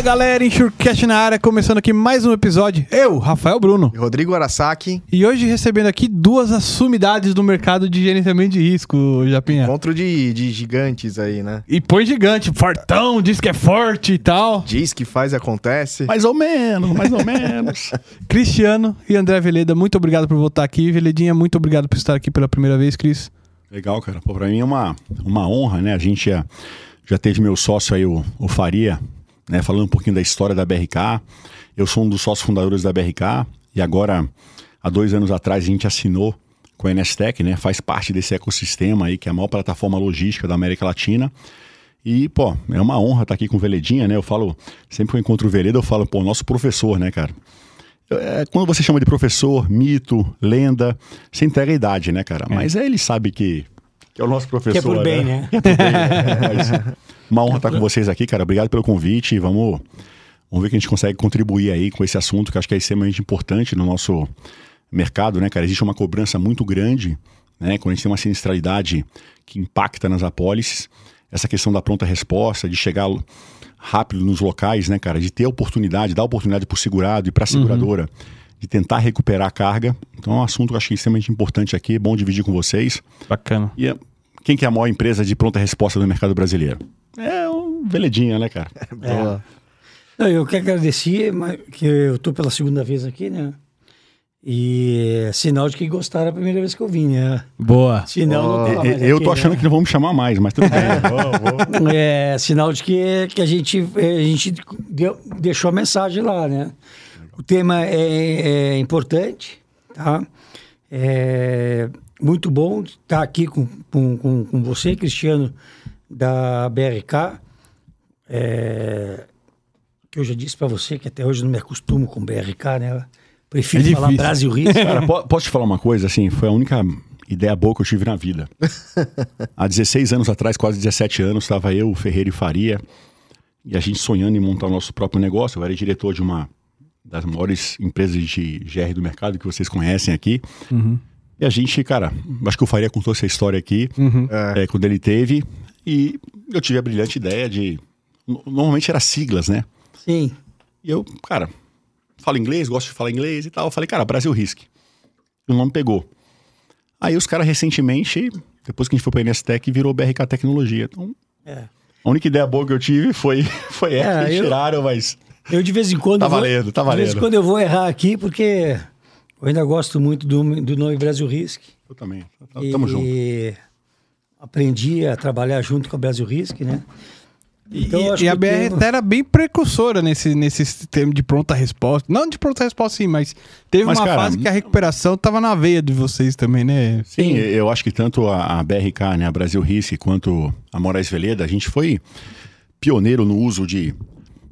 Fala galera, Enxurcast na área, começando aqui mais um episódio. Eu, Rafael Bruno. E Rodrigo Arasaki, E hoje recebendo aqui duas assumidades do mercado de gerenciamento de risco, Japinha. encontro de, de gigantes aí, né? E põe gigante, fortão, diz que é forte e tal. Diz que faz e acontece. Mais ou menos, mais ou menos. Cristiano e André Veleda, muito obrigado por voltar aqui. Veledinha, muito obrigado por estar aqui pela primeira vez, Cris. Legal, cara. Pô, pra mim é uma, uma honra, né? A gente já, já teve meu sócio aí, o, o Faria, né? Falando um pouquinho da história da BRK. Eu sou um dos sócios fundadores da BRK e agora, há dois anos atrás, a gente assinou com a Nestec, né? Faz parte desse ecossistema aí, que é a maior plataforma logística da América Latina. E, pô, é uma honra estar aqui com o Veledinha, né? Eu falo, sempre que eu encontro o Veleda, eu falo, pô, nosso professor, né, cara? É, quando você chama de professor, mito, lenda, você entrega a idade, né, cara? Mas aí ele sabe que, que é o nosso professor. Que é por bem, né? Que é por bem, é, mas uma honra estar com vocês aqui, cara. Obrigado pelo convite. Vamos, vamos ver que a gente consegue contribuir aí com esse assunto que eu acho que é extremamente importante no nosso mercado, né, cara? Existe uma cobrança muito grande, né? Quando a gente tem uma sinistralidade que impacta nas apólices, essa questão da pronta resposta, de chegar rápido nos locais, né, cara? De ter oportunidade, dar oportunidade para o segurado e para a seguradora de tentar recuperar a carga. Então é um assunto que eu acho é extremamente importante aqui, é bom dividir com vocês. Bacana. E é- quem que é a maior empresa de pronta resposta do mercado brasileiro? É o Veledinha, né, cara? Boa. Não, eu quero agradecer, que eu tô pela segunda vez aqui, né? E é sinal de que gostaram a primeira vez que eu vim, né? Boa. Sinal não Oh, tá mais eu aqui, tô achando né? que não vão me chamar mais, mas tudo bem. Vou, vou. É sinal de que, que a, gente, eh, a gente deu- deixou a mensagem lá, né? O tema é, é importante, tá? É muito bom estar aqui com, com, com, com você, Cristiano, da BRK. É, que eu já disse para você que até hoje eu não me acostumo com BRK, né? Prefiro É falar. Brasil Risco. Cara, po- posso te falar uma coisa? Assim, foi a única ideia boa que eu tive na vida. Há 16 anos atrás, quase 17 anos, estava eu, o Ferreira e Faria, e a gente sonhando em montar o nosso próprio negócio. Eu era diretor de uma das maiores empresas de GR do mercado que vocês conhecem aqui. E a gente, cara, acho que o Faria contou essa história aqui, é, quando ele teve, e eu tive a brilhante ideia de. no- Normalmente era siglas, né? Sim. E eu, cara, falo inglês, gosto de falar inglês e tal. Eu falei, cara, Brasil Risk. E o nome pegou. Aí os caras recentemente, depois que a gente foi pra Nestec, virou BRK Tecnologia. Então, É. a única ideia boa que eu tive foi, foi essa, É, eu- tiraram, mas. Eu de vez em quando. Tá vou- valendo, tá De vez em valendo. quando eu vou errar aqui, porque eu ainda gosto muito do, do nome Brasil Risk. Eu também. Tamo e junto. aprendi a trabalhar junto com a Brasil Risk, né? Então, e, e a BR era bem precursora nesse, nesse sistema de pronta resposta. Não de pronta resposta, sim, mas teve Mas, uma cara, fase que a recuperação tava na veia de vocês também, né? Sim, eu acho que tanto a, a BRK, né, a Brasil Risk, quanto a Moraes Veleda, a gente foi pioneiro no uso de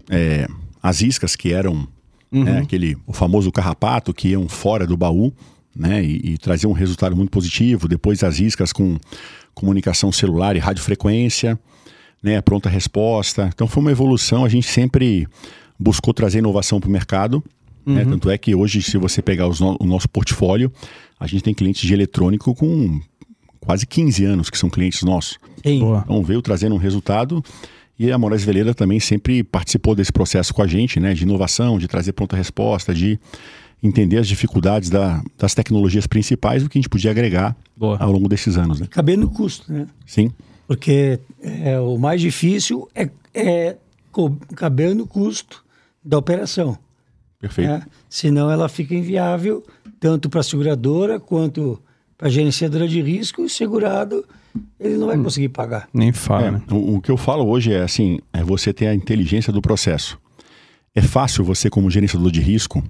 é, as iscas que eram né, aquele, o famoso carrapato que iam fora do baú, né, e, e traziam um resultado muito positivo. Depois as iscas com comunicação celular e radiofrequência, né, pronta resposta. Então foi uma evolução. A gente sempre buscou trazer inovação para o mercado. né? Tanto é que hoje, se você pegar no- o nosso portfólio, a gente tem clientes de eletrônico com quase 15 anos que são clientes nossos. Então veio trazendo um resultado e a Moraes Veleda também sempre participou desse processo com a gente, né? De inovação, de trazer pronta resposta, de entender as dificuldades da- das tecnologias principais, o que a gente podia agregar Boa. ao longo desses anos, né? Caber no custo, né? Sim, Porque é, o mais difícil é, é caber no custo da operação. perfeito. né? Senão ela fica inviável tanto para a seguradora quanto para a gerenciadora de risco. E o segurado ele não vai conseguir pagar. Nem fala, É, né? o, o que eu falo hoje é assim, é você ter a inteligência do processo. É fácil você, como gerenciador de risco,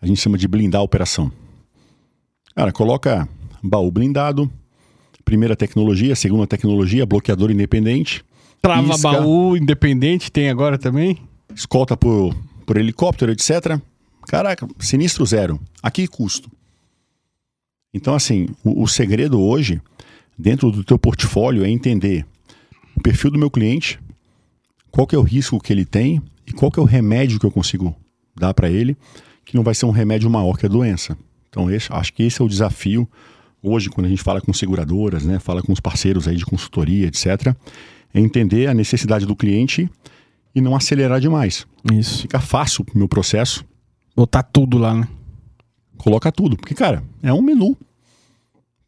a gente chama de blindar a operação. Cara, coloca baú blindado, primeira tecnologia, segunda tecnologia, bloqueador independente, Trava isca, baú independente tem agora também? escolta por, por helicóptero, etc. Caraca, sinistro zero. Aqui custo. Então, assim, o, o segredo hoje, dentro do teu portfólio, é entender o perfil do meu cliente, qual que é o risco que ele tem e qual que é o remédio que eu consigo dar para ele, que não vai ser um remédio maior que a doença. Então, esse- acho que esse é o desafio hoje, quando a gente fala com seguradoras, né, fala com os parceiros aí de consultoria, etc., é entender a necessidade do cliente e não acelerar demais. Isso. Fica fácil o meu processo, Botar tudo lá, né? coloca tudo. Porque, cara, é um menu.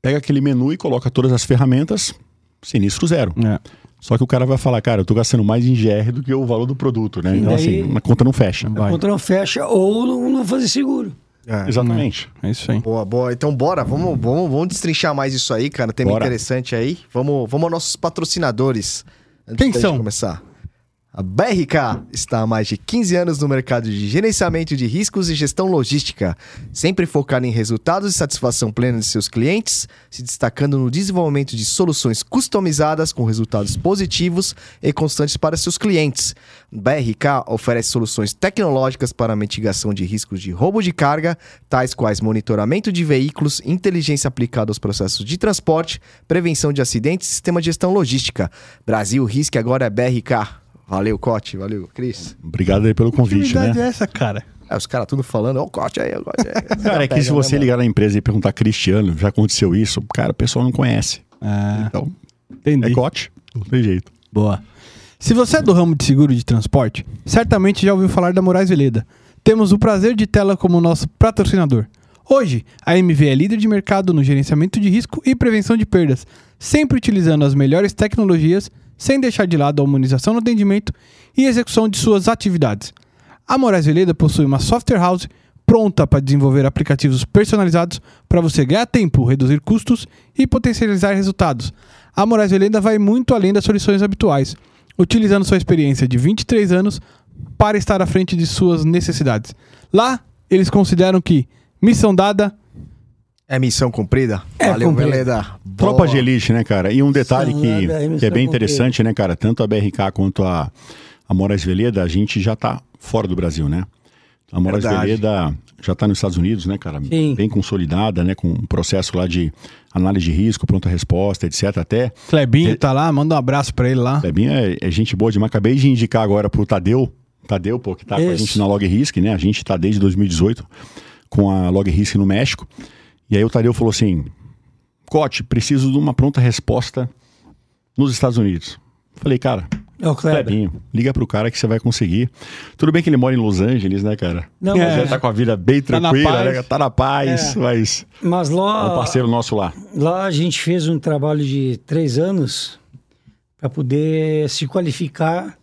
Pega aquele menu e coloca todas as ferramentas, sinistro zero. É. Só que o cara vai falar, cara, eu tô gastando mais em GR do que o valor do produto, né? E Então, daí- assim, a conta não fecha. Vai. A conta não fecha ou não, não fazer seguro. É. Exatamente. É isso aí. Boa, boa. Então bora, vamos, vamos, vamos destrinchar mais isso aí, cara. Tema Bora. interessante aí. Vamos, vamos aos nossos patrocinadores. Antes Quem são? começar. A BRK está há mais de 15 anos no mercado de gerenciamento de riscos e gestão logística, sempre focada em resultados e satisfação plena de seus clientes, se destacando no desenvolvimento de soluções customizadas com resultados positivos e constantes para seus clientes. BRK oferece soluções tecnológicas para a mitigação de riscos de roubo de carga, tais quais monitoramento de veículos, inteligência aplicada aos processos de transporte, prevenção de acidentes e sistema de gestão logística. Brasil Risk agora é BRK. Valeu, Cote. Valeu, Cris. Obrigado aí pelo Que convite, né? é essa, cara? É, os caras tudo falando, ó, o Cote aí, o aí. Cara, é que se você ligar na empresa e perguntar Cristiano, já aconteceu isso, cara, o pessoal não conhece. É, Então, entendi. é cote, não tem jeito. Boa. Se você é do ramo de seguro de transporte, certamente já ouviu falar da Moraes Veleda. Temos o prazer de tê-la como nosso patrocinador. Hoje, a MV é líder de mercado no gerenciamento de risco e prevenção de perdas, sempre utilizando as melhores tecnologias, sem deixar de lado a humanização no atendimento e execução de suas atividades. A Moraes Veleda possui uma software house pronta para desenvolver aplicativos personalizados para você ganhar tempo, reduzir custos e potencializar resultados. A Moraes Veleda vai muito além das soluções habituais, utilizando sua experiência de 23 anos para estar à frente de suas necessidades. Lá, eles consideram que missão dada É missão cumprida? É Valeu, cumprida. Veleda. Tropa de elite, né, cara? E um detalhe que, nada, que é bem interessante, né, cara? Tanto a BRK quanto a, a Moraes Veleda, a gente já tá fora do Brasil, né? A Moraes Verdade. Veleda já tá nos Estados Unidos, né, cara? Sim. Bem consolidada, né? Com um processo lá de análise de risco, pronta resposta, etc. Até Clebinho É. tá lá, manda um abraço pra ele lá. Clebinho é, é gente boa demais. Acabei de indicar agora pro Tadeu. Tadeu, pô, que tá com a gente na Log Risk, né? A gente tá desde 2018 com a Log Risk no México. E aí o Tadeu falou assim: Cote, preciso de uma pronta resposta nos Estados Unidos. Falei, cara, É o Kleber. Clebinho, liga pro cara que você vai conseguir. Tudo bem que ele mora em Los Angeles, né, cara? Não, É. Mas ele tá com a vida bem Tá na tranquila, paz. né? Tá na paz, É. mas mas é um lá, parceiro nosso lá. lá a gente fez um trabalho de três anos para poder se qualificar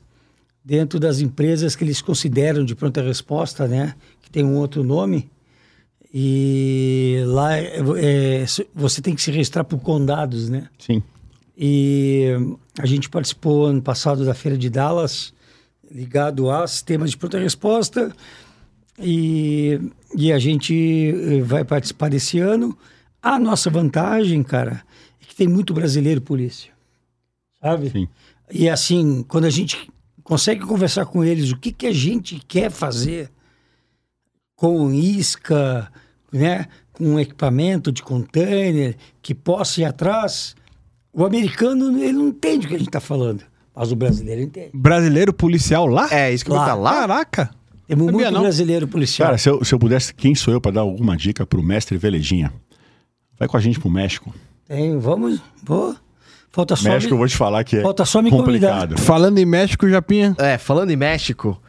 dentro das empresas que eles consideram de pronta resposta, né? Que tem um outro nome. E lá é, é, você tem que se registrar por condados, né? Sim. E a gente participou ano passado da Feira de Dallas, ligado a sistemas de pronta resposta. E, e a gente eh, vai participar desse ano. A nossa vantagem, cara, é que tem muito brasileiro polícia. Sabe? Sim. E assim, quando a gente consegue conversar com eles o que, que a gente quer fazer com isca, né, com um equipamento de container que possa ir atrás, o americano ele não entende o que a gente está falando, mas o brasileiro entende. Brasileiro policial lá? É, isso que eu vou Lá. lá. Caraca! Temos Sabia muito não. brasileiro policial. Cara, se eu, se eu pudesse, quem sou eu para dar alguma dica pro mestre Veledinha? Vai com a gente pro México. Tem, vamos, vou. Falta só, México, eu vou te falar que é Falta só me complicado. Falando em México, Japinha. É, falando em México,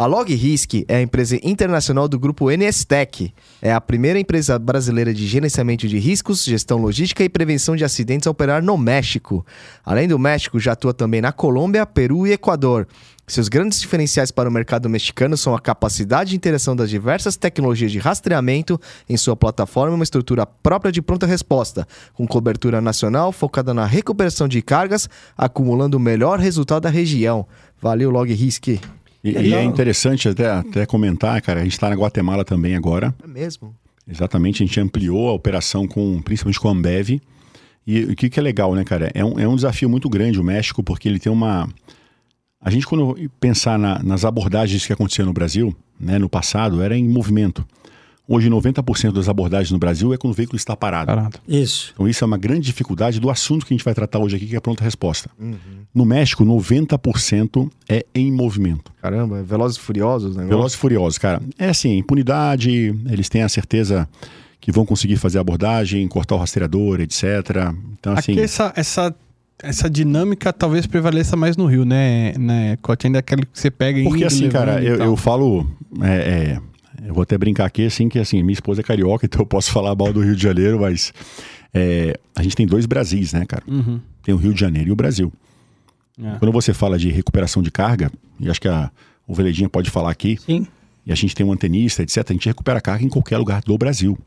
a LogRisk é a empresa internacional do grupo NSTEC. É a primeira empresa brasileira de gerenciamento de riscos, gestão logística e prevenção de acidentes a operar no México. Além do México, já atua também na Colômbia, Peru e Equador. Seus grandes diferenciais para o mercado mexicano são a capacidade de interação das diversas tecnologias de rastreamento em sua plataforma e uma estrutura própria de pronta resposta, com cobertura nacional focada na recuperação de cargas, acumulando o melhor resultado da região. Valeu, LogRisk. E, e é interessante até, até comentar, cara, a gente está na Guatemala também agora. É mesmo? Exatamente, a gente ampliou a operação com, principalmente com a Ambev. E o que, que é legal, né, cara? É um, é um desafio muito grande o México, porque ele tem uma. A gente, quando pensar na- nas abordagens que aconteciam no Brasil, né, no passado, era em movimento. Hoje, 90% das abordagens no Brasil é quando o veículo está parado. Parado. Isso. Então, isso é uma grande dificuldade do assunto que a gente vai tratar hoje aqui, que é a pronta resposta. No México, 90% é em movimento. Caramba, é Velozes e Furiosos, né? Velozes e Furiosos, cara. É assim, impunidade, eles têm a certeza que vão conseguir fazer a abordagem, cortar o rastreador, etc. Então, assim, Aqui essa, essa essa dinâmica talvez prevaleça mais no Rio, né, né Cote? Ainda aquele que você pega Porque assim, levando cara, e eu, tal. eu falo. é, é, eu vou até brincar aqui, assim, que assim, minha esposa é carioca, então eu posso falar mal do Rio de Janeiro, mas é, a gente tem dois Brasis, né, cara? Uhum. Tem o Rio de Janeiro e o Brasil. É. Quando você fala de recuperação de carga, e acho que a, o Veledinha pode falar aqui, Sim. e a gente tem um antenista, etc., a gente recupera carga em qualquer lugar do Brasil.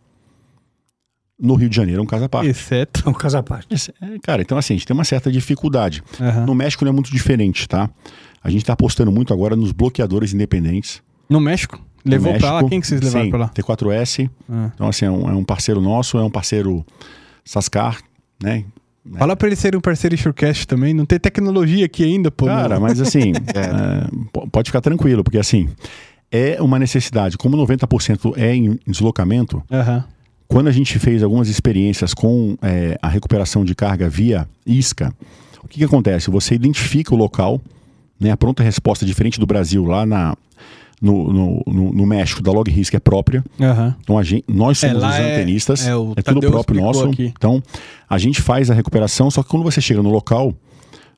No Rio de Janeiro é um caso à parte. Exceto. É um caso à parte. É, cara, então assim, a gente tem uma certa dificuldade. Aham. No México não é muito diferente, tá? A gente tá apostando muito agora nos bloqueadores independentes. No México? Levou pra lá? Quem que vocês levaram pra lá? T4S. Ah. Então, assim, é um, é um parceiro nosso, é um parceiro Sascar, né? Fala pra eles serem um parceiro Surecast também. Não tem tecnologia aqui ainda, pô. Cara, não. mas assim, é, po- pode ficar tranquilo, porque assim, é uma necessidade. Como 90% é em deslocamento, Aham. quando a gente fez algumas experiências com é, a recuperação de carga via isca, o que, que acontece? Você identifica o local, né, a pronta resposta diferente do Brasil, lá na, no, no, no- no México, da Log Risk é própria. Aham. Então a gente, nós É, somos lá os é- antenistas, é, é, o tudo próprio nosso. aqui. Então a gente faz a recuperação, só que quando você chega no local,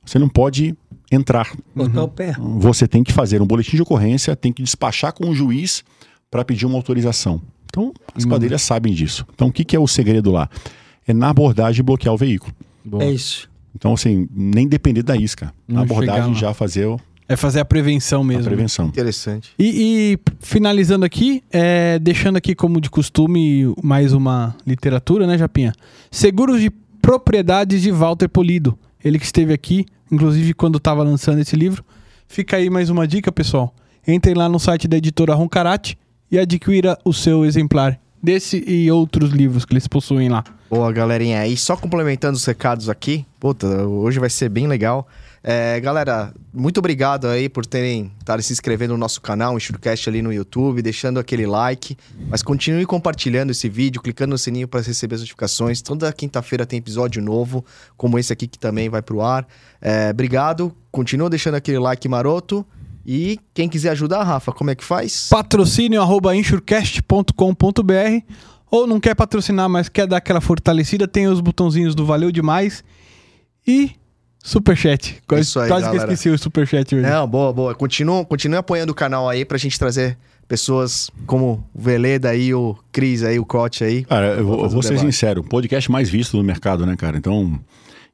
você não pode entrar. Botar o pé. Você tem que fazer um boletim de ocorrência, tem que despachar com o juiz para pedir uma autorização. Então as Uhum. quadrilhas sabem disso. Então o que, que é o segredo lá? É na abordagem bloquear o veículo. Boa. É isso. Então assim, nem depender da isca. Não Na abordagem já fazer o- É fazer a prevenção a mesmo. né? prevenção. Interessante. E, e finalizando aqui, é, deixando aqui como de costume mais uma literatura, né, Japinha? Seguros de propriedades de Walter Polido. Ele que esteve aqui, inclusive quando estava lançando esse livro. Fica aí mais uma dica, pessoal. Entrem lá no site da editora Roncarate e adquira o seu exemplar desse e outros livros que eles possuem lá. Boa, galerinha. E só complementando os recados aqui, puta, hoje vai ser bem legal. É, galera, muito obrigado aí por terem estarem se inscrevendo no nosso canal, o Enxurcast ali no YouTube, deixando aquele like. Mas continue compartilhando esse vídeo, clicando no sininho para receber as notificações. Toda quinta-feira tem episódio novo, como esse aqui que também vai pro ar. É, obrigado, continua deixando aquele like maroto. E quem quiser ajudar, Rafa, como é que faz? patrocínio arroba insurecast.com.br ou não quer patrocinar, mas quer dar aquela fortalecida, tem os botãozinhos do Valeu Demais e Superchat. Quase, Isso aí, quase que eu esqueci o Superchat hoje. Não, boa, boa. Continua, continue apoiando o canal aí pra gente trazer pessoas como o Veleda aí, o Cris aí, o Cote aí. Cara, eu vou, vou o ser debate. sincero, o podcast mais visto no mercado, né, cara? Então,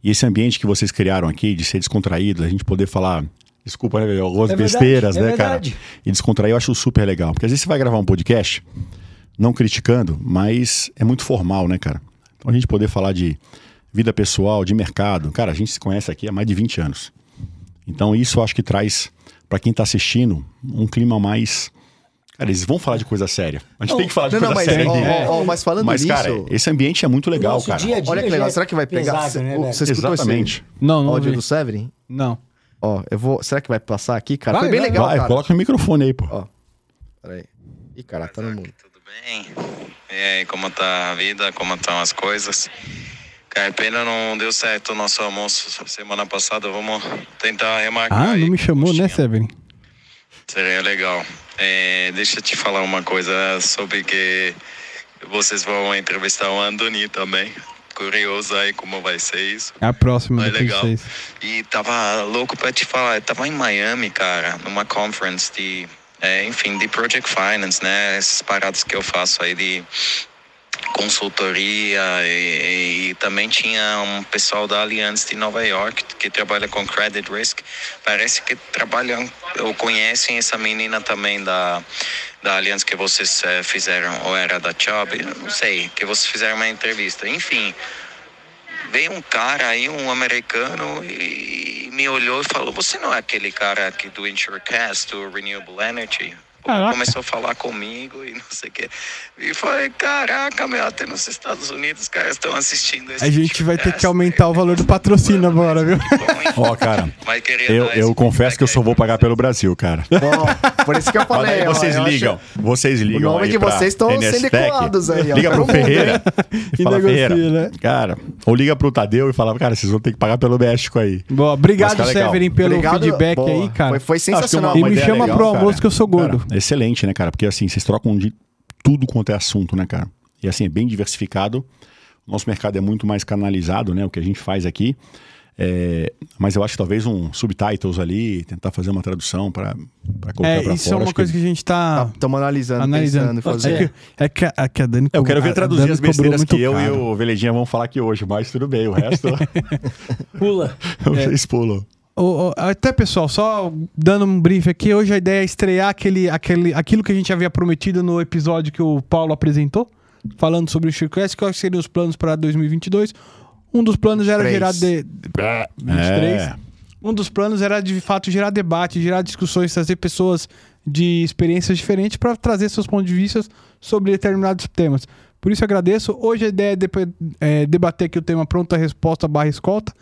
e esse ambiente que vocês criaram aqui, de ser descontraído, a gente poder falar, desculpa, né, velho, algumas É verdade, besteiras, é né, verdade. cara? E descontrair eu acho super legal. Porque às vezes você vai gravar um podcast, não criticando, mas é muito formal, né, cara? Então a gente poder falar de vida pessoal, de mercado. Cara, a gente se conhece aqui há mais de 20 anos. Então isso eu acho que traz, pra quem tá assistindo, um clima mais. Cara, eles vão falar de coisa séria. A gente tem que falar de Não, não, coisa mas, séria. ó, ó, mas falando Mas, nisso, cara, esse ambiente é muito legal, Nosso cara. dia dia olha que legal. Será que vai pegar? pesado, Cê- né, você escutou Exatamente. Não, esse não. áudio vi. do Severin? Não. Ó, eu vou. Será que vai passar aqui, cara? Vai, Foi bem vai, legal, Vai, cara. coloca o microfone aí, pô. Ó. Peraí. Ih, cara, tá no mundo. Tudo bem? E aí, como tá a vida? Como estão as coisas? Cara, pena não deu certo o nosso almoço semana passada. Vamos tentar remarcar. Ah, não me chamou, né. Severin? Seria legal. É, deixa eu te falar uma coisa sobre que vocês vão entrevistar o Andoni também. Curioso aí como vai ser isso. É a próxima É legal. E tava louco pra te falar, eu tava em Miami, cara, numa conference de, é, enfim, de Project Finance, né? Essas paradas que eu faço aí de consultoria e, e também tinha um pessoal da Allianz de Nova York que trabalha com credit risk. Parece que trabalham ou conhecem essa menina também da da Allianz que vocês eh, fizeram ou era da Chubb, não sei, que vocês fizeram uma entrevista. Enfim, veio um cara aí, um americano, e me olhou e falou: Você não é aquele cara aqui do Insurecast, do Renewable Energy? Caraca. Começou a falar comigo e não sei o quê. E falei: Caraca, meu, até nos Estados Unidos os caras estão assistindo esse A gente vai ter que Insurecast." aumentar o valor do patrocínio agora, viu? Ó, cara, eu, eu confesso que eu só vou pagar vocês. pelo Brasil, cara. Ó, por isso que eu Olha falei. ó, vocês eu acho- ligam, vocês ligam. nome aí de vocês estão sendo NSTEC, decolados aí, ó. Liga pro Todo mundo, Ferreira E e fala, negocia, Ferreira, né? cara, ou liga pro Tadeu e fala, cara, vocês vão ter que pagar pelo México aí. Boa, obrigado, tá. Severin, pelo Obrigado, feedback boa. aí, cara. Foi, foi que é sensacional. E me ideia chama legal, pro almoço que eu sou gordo. Excelente, né, cara? Porque assim, vocês trocam de tudo quanto é assunto, né, cara? E assim, é bem diversificado. O nosso mercado é muito mais canalizado, né? O que a gente faz aqui. É, mas eu acho que talvez um subtitles ali, tentar fazer uma tradução para colocar É, pra isso fora. é uma acho coisa que a gente tá Estamos analisando, analisando. pensando, em fazer. É que, é que, a, é que a Dani Eu quero ver traduzir as besteiras que eu caro. e o Veledinha vamos falar aqui hoje, mas tudo bem, o resto Pula. vocês pulam. Até, pessoal, só dando um brief aqui, hoje a ideia é estrear aquele, aquele, aquilo que a gente havia prometido no episódio que o Paulo apresentou, falando sobre o SureQuest, quais seriam os planos para 2022. Um dos planos era 23. gerar... De... 23. É. Um dos planos era, de fato, gerar debate, gerar discussões, trazer pessoas de experiências diferentes para trazer seus pontos de vista sobre determinados temas. Por isso eu agradeço. Hoje a ideia é, depois, é debater aqui o tema pronta resposta barra escolta,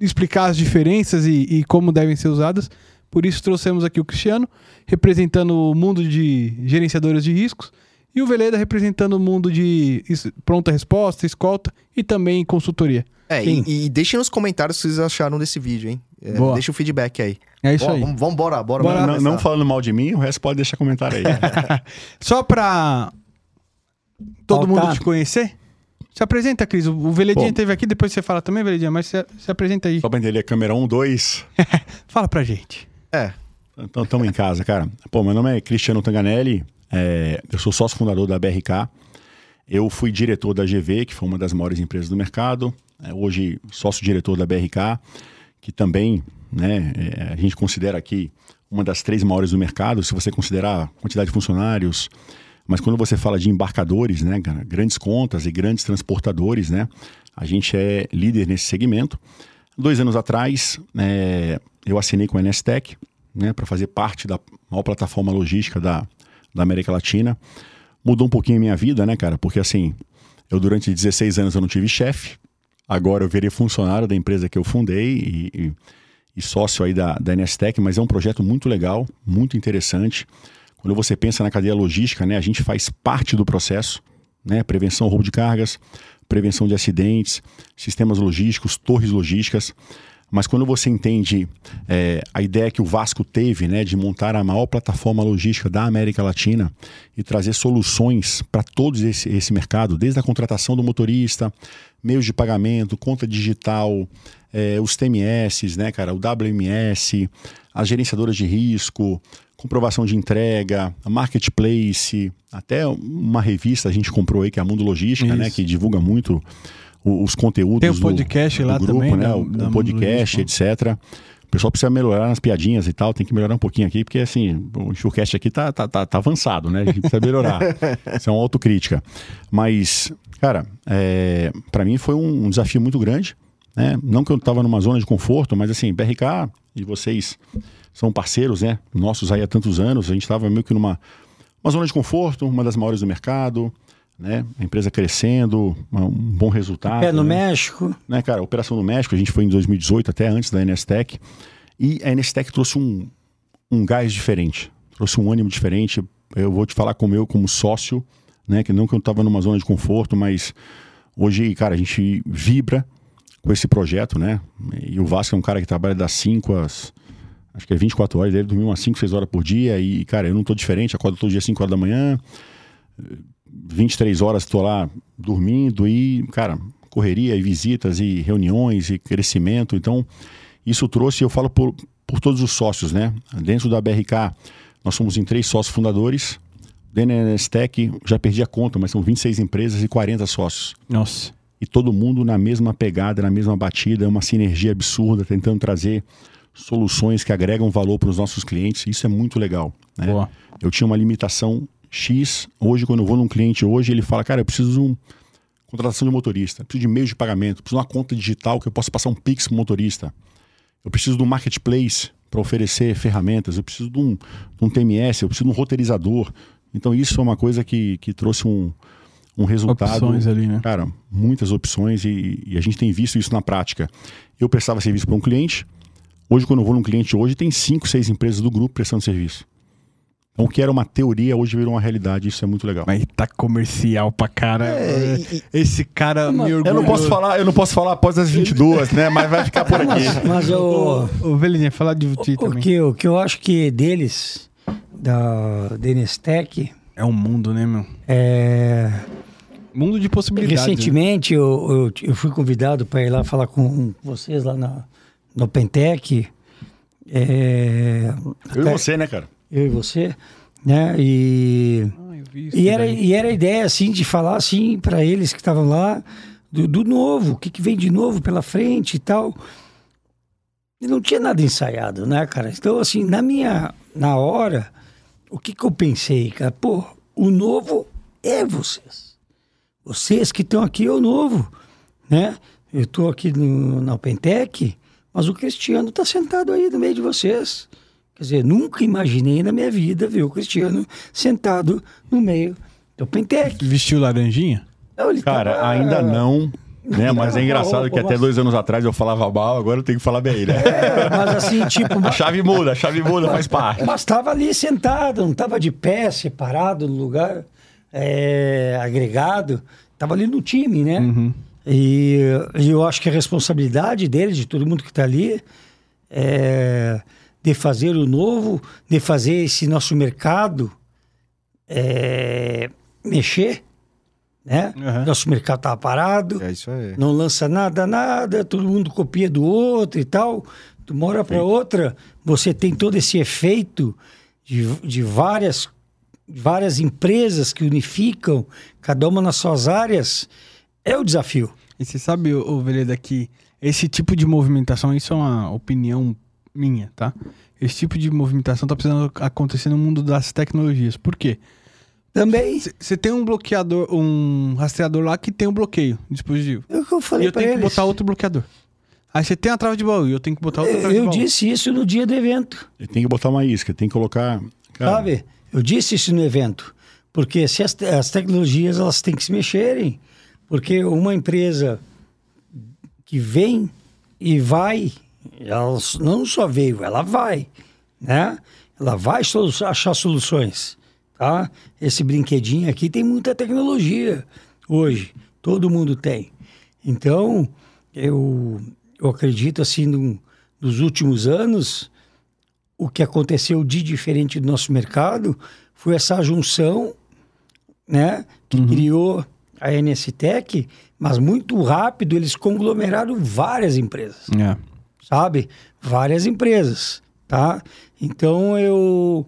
explicar as diferenças e, e como devem ser usadas. Por isso trouxemos aqui o Cristiano, representando o mundo de gerenciadores de riscos, e o Veleda representando o mundo de pronta resposta, escolta e também consultoria. É, Sim. e, e deixem nos comentários o que vocês acharam desse vídeo, hein? É, Boa. deixa o feedback aí. É isso Ó, aí. Vamos, vamos bora, bora. Bora. Não, não falando mal de mim, o resto pode deixar comentário aí. Só pra todo mundo te conhecer, se apresenta, Cris. O Veledinha Bom. esteve aqui, depois você fala também, Veledinha, mas se, se apresenta aí. Só pra entender, câmera 1, 2. Fala pra gente. É, Então, estamos em casa, cara. Pô, meu nome é Cristiano Tanganelli, é, eu sou sócio fundador da BRK. Eu fui diretor da GV, que foi uma das maiores empresas do mercado. É, hoje, sócio-diretor da BRK, que também né, é, a gente considera aqui uma das três maiores do mercado, se você considerar a quantidade de funcionários. Mas quando você fala de embarcadores, né, grandes contas e grandes transportadores, né, a gente é líder nesse segmento. Dois anos atrás, é, eu assinei com a Nestec, né, para fazer parte da maior plataforma logística da, da América Latina. Mudou um pouquinho a minha vida, né, cara? Porque assim, eu durante 16 anos eu não tive chefe, agora eu virei funcionário da empresa que eu fundei e, e- e sócio aí da, da Nestec, mas é um projeto muito legal, muito interessante. Quando você pensa na cadeia logística, né, a gente faz parte do processo, né, prevenção roubo de cargas, prevenção de acidentes, sistemas logísticos, torres logísticas. Mas quando você entende é, a ideia que o Vasco teve né, de montar a maior plataforma logística da América Latina e trazer soluções para todo esse, esse mercado, desde a contratação do motorista, meios de pagamento, conta digital, é, os TMS, né, cara, o WMS, as gerenciadoras de risco, comprovação de entrega, marketplace, até uma revista a gente comprou aí que é a Mundo Logística, né, Isso. que divulga muito os conteúdos Tem o do- podcast do, lá grupo, também, né, da- o, da o podcast, etc. O pessoal precisa melhorar nas piadinhas e tal, tem que melhorar um pouquinho aqui, porque assim, o Showcast aqui tá, tá, tá, tá avançado, né? A gente precisa melhorar. Isso é uma autocrítica. Mas, cara, é, para mim foi um, um desafio muito grande, né? Não que eu tava numa zona de conforto, mas assim, BRK e vocês são parceiros, né? Nossos aí há tantos anos, a gente tava meio que numa uma zona de conforto, uma das maiores do mercado, né? A empresa crescendo, um bom resultado. Pé no né? México. né, cara? Operação no México, a gente foi em 2018, até antes da NSTEC. E a NSTEC trouxe um, um gás diferente, trouxe um ânimo diferente. Eu vou te falar como eu, como sócio, né? Que não que eu estava numa zona de conforto, mas hoje, cara, a gente vibra com esse projeto, né? E o Vasco é um cara que trabalha das 5 às. Acho que é 24 horas, ele dormir umas 5, 6 horas por dia. E, cara, eu não tô diferente, acordo todo dia às 5 horas da manhã. 23 horas estou lá dormindo e, cara, correria e visitas e reuniões e crescimento. Então, isso trouxe, eu falo por, por todos os sócios, né? Dentro da BRK, nós somos em três sócios fundadores. Dentro da já perdi a conta, mas são 26 empresas e 40 sócios. Nossa. E todo mundo na mesma pegada, na mesma batida, uma sinergia absurda, tentando trazer soluções que agregam valor para os nossos clientes. Isso é muito legal. Né? Eu tinha uma limitação X. Hoje, quando eu vou num cliente hoje, ele fala, cara, eu preciso de uma contratação de motorista, eu preciso de meio de pagamento, preciso de uma conta digital que eu possa passar um Pix para motorista. Eu preciso de um marketplace para oferecer ferramentas, eu preciso de um, de um TMS, eu preciso de um roteirizador. Então, isso é uma coisa que, que trouxe um, um resultado. Opções ali, né? Cara, muitas opções e, e a gente tem visto isso na prática. Eu prestava serviço para um cliente, hoje, quando eu vou num cliente hoje, tem cinco, seis empresas do grupo prestando serviço. Então, o que era uma teoria, hoje virou uma realidade. Isso é muito legal. Mas tá comercial pra cara. É, e- Esse cara me orgulha. Eu não posso falar, eu não posso falar após as 22, né? Mas vai ficar por aqui. Mas, mas eu, Ô, Velinha, falar de ti o, também. que, o que eu acho que deles, da Denestec, É um mundo, né, meu? é. Mundo de possibilidades. né? Recentemente eu, eu, eu fui convidado para ir lá falar com vocês lá na, no Pentec. É, Eu e você, né, cara? eu e você, né? E, Ah, e, era, daí. e era a ideia, assim, de falar, assim, para eles que estavam lá, do, do novo, o que, que vem de novo pela frente e tal. E não tinha nada ensaiado, né, cara? Então, assim, na minha, na hora, o que que eu pensei, cara? Pô, o novo é vocês. Vocês que estão aqui é o novo, né? Eu estou aqui no, na Opentec, mas o Cristiano está sentado aí no meio de vocês. Quer dizer, nunca imaginei na minha vida ver o Cristiano sentado no meio do Opentec. Vestiu laranjinha? Não, ele Cara, tava- ainda não. Né? Mas é engraçado que até dois anos atrás eu falava mal, agora eu tenho que falar bem, né? É, mas assim, tipo, A chave muda, a chave muda, faz parte. Mas estava ali sentado, não estava de pé, separado no lugar, é, agregado. Estava ali no time, né? E, e eu acho que a responsabilidade dele, de todo mundo que está ali, é de fazer o novo, de fazer esse nosso mercado é, mexer, né? Uhum. Nosso mercado estava parado É não lança nada, nada, todo mundo copia do outro e tal. De uma hora para outra, você tem todo esse efeito de, de várias, várias empresas que unificam, cada uma nas suas áreas. É o desafio. E você sabe, ô, ô, Veleda, que esse tipo de movimentação, isso é uma opinião minha, tá? Esse tipo de movimentação tá precisando acontecer no mundo das tecnologias. Por quê? Também, Você tem um bloqueador, um rastreador lá que tem um bloqueio no dispositivo. é o que eu E falei eu para tenho que eles. botar outro bloqueador. Aí você tem a trava de baú e eu tenho que botar outra trava de Eu baú. disse isso no dia do evento, Ele tem que botar uma isca, tem que colocar. Cara, sabe? Eu disse isso no evento. Porque se as, te- as tecnologias elas têm que se mexerem. Porque uma empresa que vem e vai, ela não só veio, ela vai, né? Ela vai solu- achar soluções, tá? Esse brinquedinho aqui tem muita tecnologia hoje, todo mundo tem. Então, eu, eu acredito assim, nos últimos anos, o que aconteceu de diferente do nosso mercado foi essa junção, né, que criou a NSTEC, mas muito rápido eles conglomeraram várias empresas, É. sabe? Várias empresas, tá? Então eu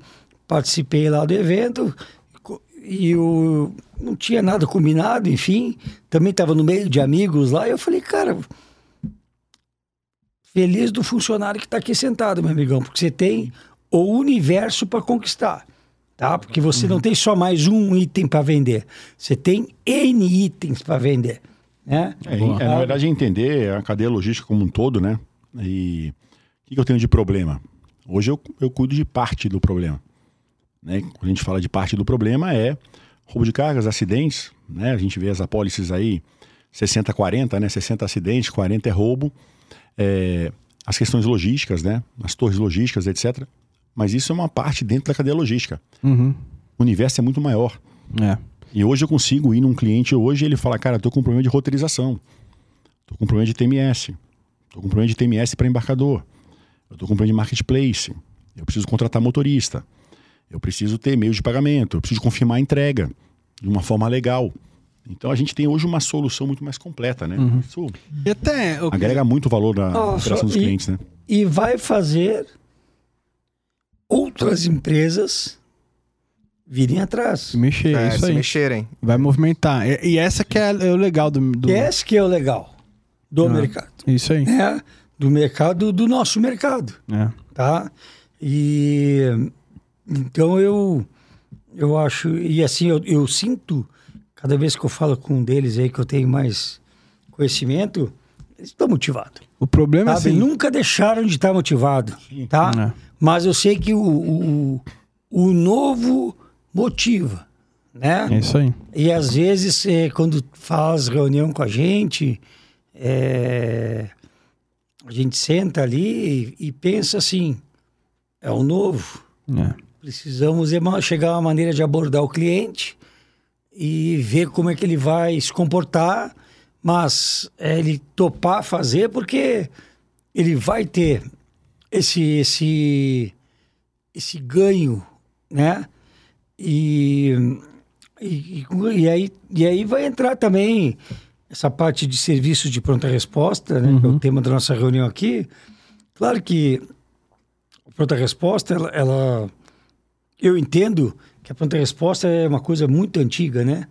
participei lá do evento e eu não tinha nada combinado, enfim, também estava no meio de amigos lá, e eu falei, cara, feliz do funcionário que está aqui sentado, meu amigão, porque você tem o universo para conquistar, tá? Porque você não tem só mais um item para vender, você tem N itens para vender, né? É, é, na verdade, é entender a cadeia logística como um todo, né? E o que, que eu tenho de problema? Hoje eu, eu cuido de parte do problema. Né? Quando a gente fala de parte do problema, é roubo de cargas, acidentes, né? A gente vê as apólices aí, 60, 40, né? 60 acidentes, 40 é roubo. É, as questões logísticas, né? As torres logísticas, etc. Mas isso é uma parte dentro da cadeia logística. Uhum. O universo é muito maior. É. E hoje eu consigo ir num cliente hoje e ele fala, cara, tô com um problema de roteirização. Tô com um problema de TMS. Tô com um problema de TMS para embarcador. Eu tô com um problema de marketplace. Eu preciso contratar motorista. Eu preciso ter meio de pagamento. Eu preciso confirmar a entrega de uma forma legal. Então a gente tem hoje uma solução muito mais completa, né? Isso E até. eu- agrega muito valor na Ó, operação dos e- clientes, né? E vai fazer outras empresas virem atrás. Mexer, É, isso se aí. mexerem. Vai movimentar. E, e essa que é, é o legal do. do... Esse que é o legal do Ah. mercado. Isso aí. né? Do mercado, do nosso mercado. É. tá? E então eu eu acho e assim eu, eu sinto cada vez que eu falo com um deles aí que eu tenho mais conhecimento, eles estão motivados. O problema é Sabe? assim. Nunca deixaram de estar motivado, tá? É. Mas eu sei que o, o, o novo motiva, né? É isso aí. E às vezes, eh, quando faz reunião com a gente, eh, a gente senta ali e, e pensa assim: é o novo. É. Precisamos chegar a uma maneira de abordar o cliente e ver como é que ele vai se comportar, mas é, ele topar fazer porque ele vai ter esse esse esse ganho, né? E E, e, aí, e aí vai entrar também essa parte de serviços de pronta resposta, né? Que é o tema da nossa reunião aqui. Claro que a pronta resposta, ela, ela- eu entendo que a pronta resposta é uma coisa muito antiga, né?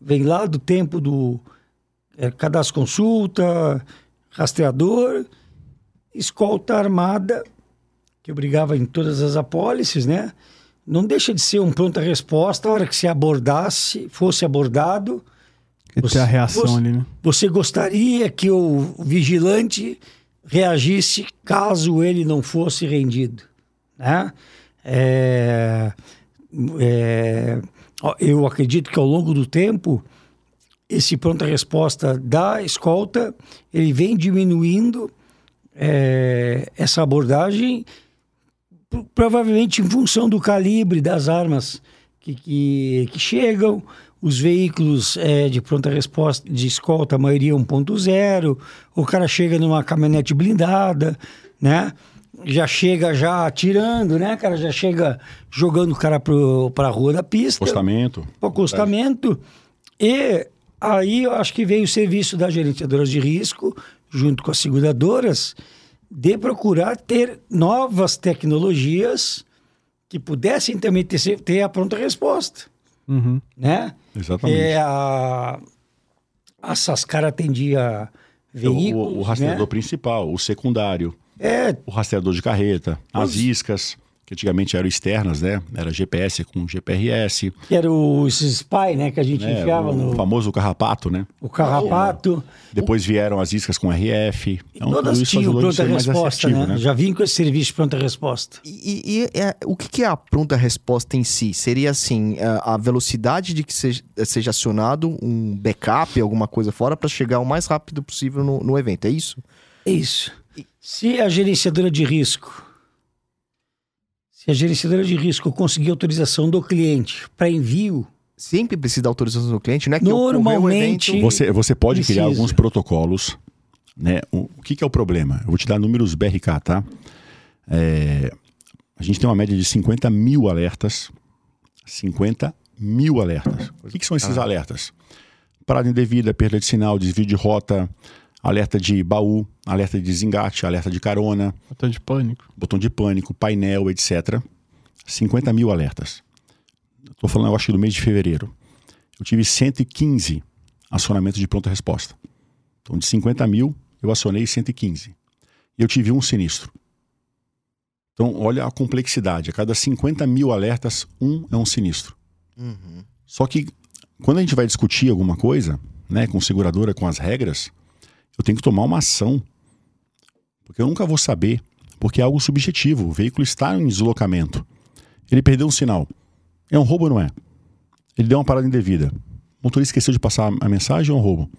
Vem lá do tempo do é, cadastro consulta, rastreador, escolta armada, que obrigava em todas as apólices, né? Não deixa de ser um pronta resposta a hora que se abordasse, fosse abordado. Tem a reação você- ali, né? Você gostaria que o vigilante reagisse caso ele não fosse rendido, né? É, é, eu acredito que ao longo do tempo esse pronta resposta da escolta ele vem diminuindo é, essa abordagem pro- provavelmente em função do calibre das armas que, que, que chegam, os veículos é, de pronta resposta de escolta, a maioria 1.0, o cara chega numa caminhonete blindada, né? Já chega já atirando, né, cara? Já chega jogando o cara para a rua da pista Postamento. para acostamento. E aí eu acho que veio o serviço das gerenciadoras de risco, junto com as seguradoras, de procurar ter novas tecnologias que pudessem também ter, ter a pronta resposta, Uhum. né? Exatamente. É a, a Sascar atendia veículos, o, o rastreador né? principal, o secundário, É, o rastreador de carreta, as iscas, que antigamente eram externas, né? Era GPS com GPRS, que era o spy, né? Que a gente né? enfiava o no famoso carrapato, né? o carrapato. Depois vieram as iscas com RF. Então, Todas tinham pronta resposta, assertivo, né? Já vim com esse serviço de pronta resposta. E, e- e, é, o que, é a pronta resposta em si? Seria assim, a, a velocidade de que seja, seja acionado um backup, alguma coisa fora, para chegar o mais rápido possível no, no evento, é isso? É isso. Se a gerenciadora de risco, se a gerenciadora de risco conseguir autorização do cliente para envio, Sempre precisa da autorização do cliente, não é que Normalmente- evento- Você, você pode criar Precisa. alguns protocolos, né? O, o que, que é o problema? Eu vou te dar números BRK, tá? É, a gente tem uma média de 50 mil alertas. 50 mil alertas. O que, que são esses alertas? Parada indevida, perda de sinal, desvio de rota, alerta de baú, alerta de desengate, alerta de carona, Botão de pânico. botão de pânico, painel, etc. 50 mil alertas. Estou falando, eu acho que do mês de fevereiro. Eu tive 115 acionamentos de pronta resposta. Então, de 50 mil, eu acionei 115. E eu tive um sinistro. Então, olha a complexidade. A cada 50 mil alertas, um é um sinistro. Uhum. Só que, quando a gente vai discutir alguma coisa, né, com seguradora, com as regras, eu tenho que tomar uma ação. Porque eu nunca vou saber, porque é algo subjetivo. O veículo está em deslocamento. Ele perdeu um sinal. É um roubo ou não é? Ele deu uma parada indevida. O motorista esqueceu de passar a mensagem ou é um roubo?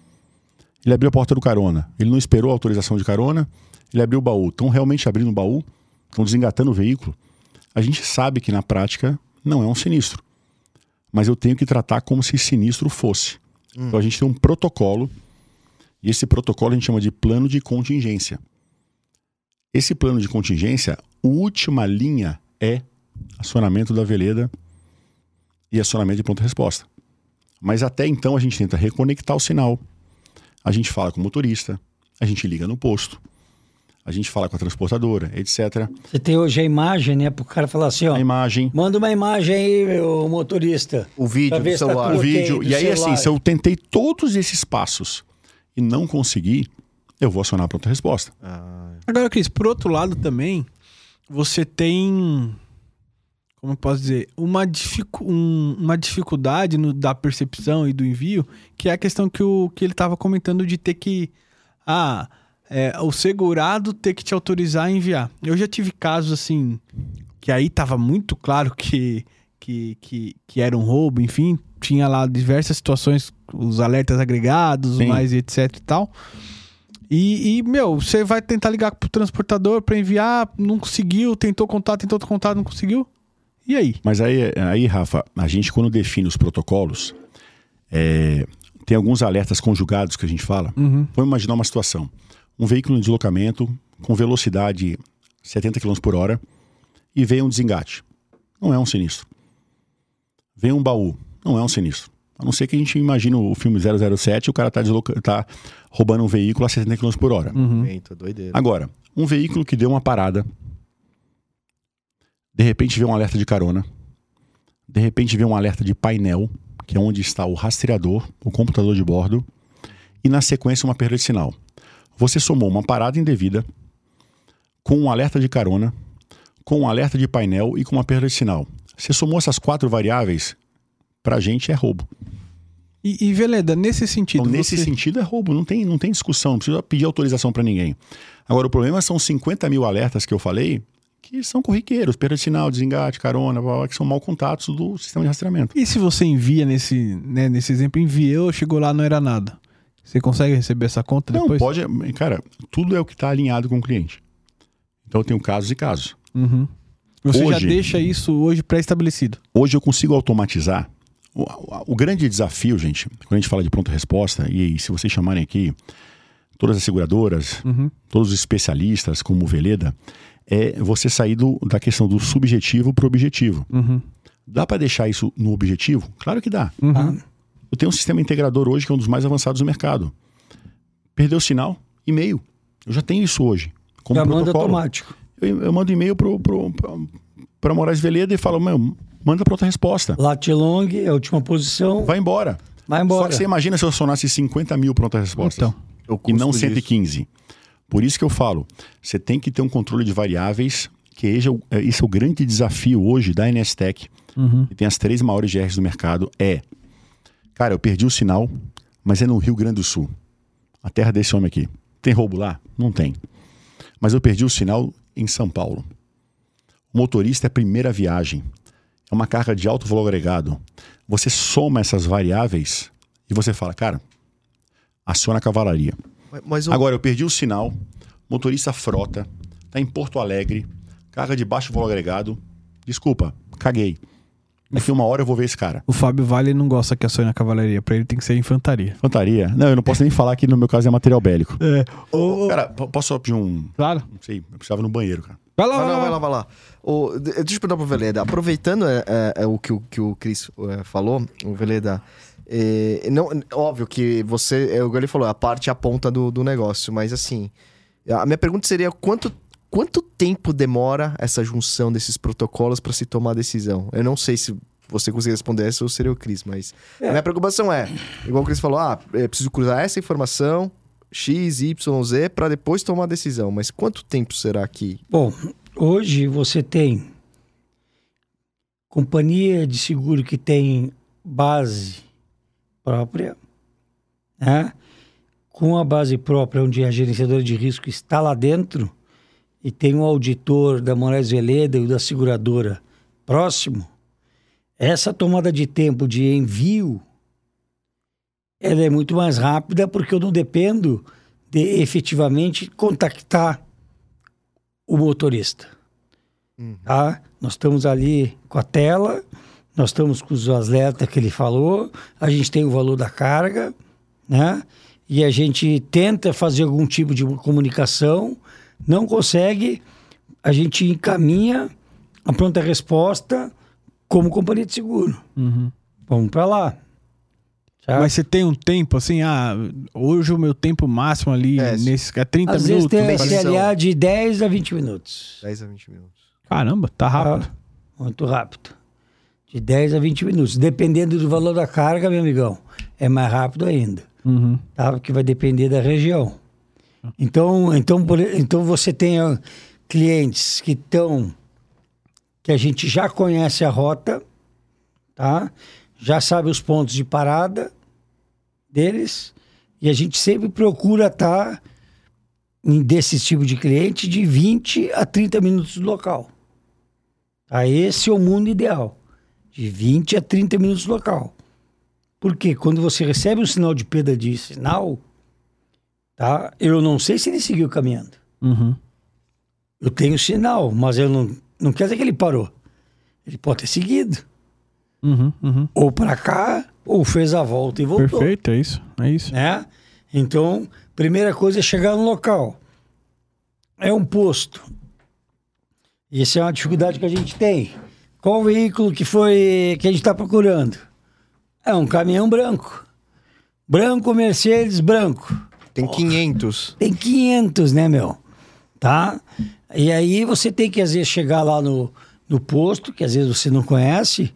Ele abriu a porta do carona. Ele não esperou a autorização de carona. Ele abriu o baú. Estão realmente abrindo o baú? Estão desengatando o veículo? A gente sabe que na prática não é um sinistro. Mas eu tenho que tratar como se sinistro fosse. Então a gente tem um protocolo. E esse protocolo a gente chama de plano de contingência. Esse plano de contingência, a última linha é acionamento da veleda e acionamento de pronta resposta. Mas até então a gente tenta reconectar o sinal. A gente fala com o motorista, a gente liga no posto, a gente fala com a transportadora, etc. você tem hoje a imagem, né? Para o cara falar assim, ó, A imagem, manda uma imagem aí, meu motorista. O vídeo do tá celular. tudo o vídeo. E aí, celular. assim, se eu tentei todos esses passos e não consegui, eu vou acionar a pronta resposta. Ah, Agora, Cris, por outro lado também, você tem. Como eu posso dizer? Uma, dificu um- uma dificuldade no- da percepção e do envio, que é a questão que, o, que ele estava comentando de ter que. Ah, é, o segurado ter que te autorizar a enviar. Eu já tive casos assim, que aí tava muito claro que, que, que, que era um roubo, enfim, tinha lá diversas situações, os alertas agregados, Sim. mais etc e tal. E, e, meu, você vai tentar ligar pro transportador pra enviar, não conseguiu, tentou contato, tentou outro contato, não conseguiu. E aí? Mas aí, aí, Rafa, a gente quando define os protocolos, é, tem alguns alertas conjugados que a gente fala. Uhum. Vamos imaginar uma situação. Um veículo em deslocamento com velocidade 70 km por hora e vem um desengate. Não é um sinistro. Vem um baú. Não é um sinistro. A não ser que a gente imagine o filme 007 e o cara tá, desloca... tá roubando um veículo a 60 km por hora. Uhum. Eita, doideira. Agora, um veículo que deu uma parada, de repente vê um alerta de carona, de repente vê um alerta de painel, que é onde está o rastreador, o computador de bordo, e na sequência uma perda de sinal. Você somou uma parada indevida com um alerta de carona, com um alerta de painel e com uma perda de sinal. Você somou essas quatro variáveis, pra gente é roubo. E, e, Veleda, nesse sentido. Então, nesse você... sentido é roubo, não tem, não tem discussão, não precisa pedir autorização para ninguém. Agora, o problema são 50 mil alertas que eu falei, que são corriqueiros, perda de sinal, desengate, carona, blá, blá, que são mal contatos do sistema de rastreamento. E se você envia nesse, né, nesse exemplo, enviou, chegou lá, não era nada. Você consegue receber essa conta Não, depois? pode. Cara, tudo é o que está alinhado com o cliente. Então eu tenho casos e casos. Uhum. Você já Hoje- deixa isso hoje pré-estabelecido. Hoje eu consigo automatizar. O, o- o grande desafio, gente, quando a gente fala de pronta resposta, e, se vocês chamarem aqui todas as seguradoras, Uhum. todos os especialistas, como o Veleda, é você sair do- da questão do subjetivo para o objetivo. Uhum. Dá para deixar isso no objetivo? Claro que dá. Uhum. Eu tenho um sistema integrador hoje que é um dos mais avançados do mercado. Perdeu o sinal? E-mail. Eu já tenho isso hoje. Como Já manda automático. Eu, eu mando e-mail pro, pro, para Moraes Veleda e falo, meu, manda pronta resposta. Latilong é a última posição. Vai embora. Vai Só embora. que você imagina se eu acionasse 50 mil pronta respostas. Então. E não disso. 115. Por isso que eu falo, você tem que ter um controle de variáveis, que esse é o, é- esse é o grande desafio hoje da NSTech, Uhum. que tem as três maiores GRs do mercado, é, cara, eu perdi o sinal, mas é no Rio Grande do Sul, a terra desse homem aqui. Tem roubo lá? Não tem. Mas eu perdi o sinal em São Paulo. O motorista é a primeira viagem. É uma carga de alto valor agregado. Você soma essas variáveis e você fala, cara, aciona a cavalaria. Mas, mas o- Agora, eu perdi o sinal, motorista frota, tá em Porto Alegre, carga de baixo valor agregado. Desculpa, caguei. Daqui uma hora eu vou ver esse cara. O Fábio Vale não gosta que acione a cavalaria. Pra ele tem que ser infantaria. Fantaria. Não, eu não posso nem falar que no meu caso é material bélico. É. Cara, po- posso só pedir um. Claro. Não sei, eu precisava no banheiro, cara. Vai lá, Vai lá, vai lá, vai lá. O, de- deixa eu perguntar pro Veleda. Aproveitando é, é, é o que, o que o Cris é, falou, o Veleda. é, não, óbvio que você, é o que ele falou, a parte e a ponta do, do negócio, mas assim, a minha pergunta seria quanto, quanto tempo demora essa junção desses protocolos para se tomar a decisão? Eu não sei se você conseguir responder essa ou seria o Cris, mas a minha preocupação é, igual o Cris falou, ah, eu preciso cruzar essa informação, X, Y, Z, para depois tomar a decisão, mas quanto tempo será que Bom, hoje você tem companhia de seguro que tem base própria, né? com a base própria, onde a gerenciadora de risco está lá dentro, e tem um auditor da Moraes Veleda e da seguradora próximo, essa tomada de tempo de envio ela é muito mais rápida porque eu não dependo de efetivamente contactar o motorista. Tá? Nós estamos ali com a tela, nós estamos com os alertas que ele falou, a gente tem o valor da carga, né? E a gente tenta fazer algum tipo de satisfação, não consegue, a gente encaminha a pronta resposta como companhia de seguro. Uhum. Vamos para lá. Tá? Mas você tem um tempo assim, ah, hoje o meu tempo máximo ali É, nesse é 30 Às minutos. vezes tem. SLA de 10 a 20 minutos. 10 a 20 minutos? Caramba, tá rápido. Ah, muito rápido. De 10 a 20 minutos. Dependendo do valor da carga, meu amigão, é mais rápido ainda. Uhum. Tá? Porque vai depender da região. Então, então, por- então você tem clientes que estão. que a gente já conhece a rota, tá? Já sabe os pontos de parada deles. E a gente sempre procura estar desse tipo de cliente de 20 a 30 minutos do local. Tá? Esse é o mundo ideal. De 20 a 30 minutos do local. Porque quando você recebe um sinal de perda de sinal, tá? Eu não sei se ele seguiu caminhando. Uhum. Eu tenho sinal, mas eu não, não quer dizer que ele parou. Ele pode ter seguido. Uhum. Uhum. Ou para cá, ou fez a volta e voltou. Perfeito, é isso. É isso. né? Então, primeira coisa é chegar no local. É um posto. Isso é uma dificuldade que a gente tem. Qual o veículo que foi que a gente está procurando? É um caminhão branco. Branco, Mercedes, branco. Tem 500. Tem 500, né, meu? Tá? E aí você tem que, às vezes, chegar lá no, no posto, que às vezes você não conhece,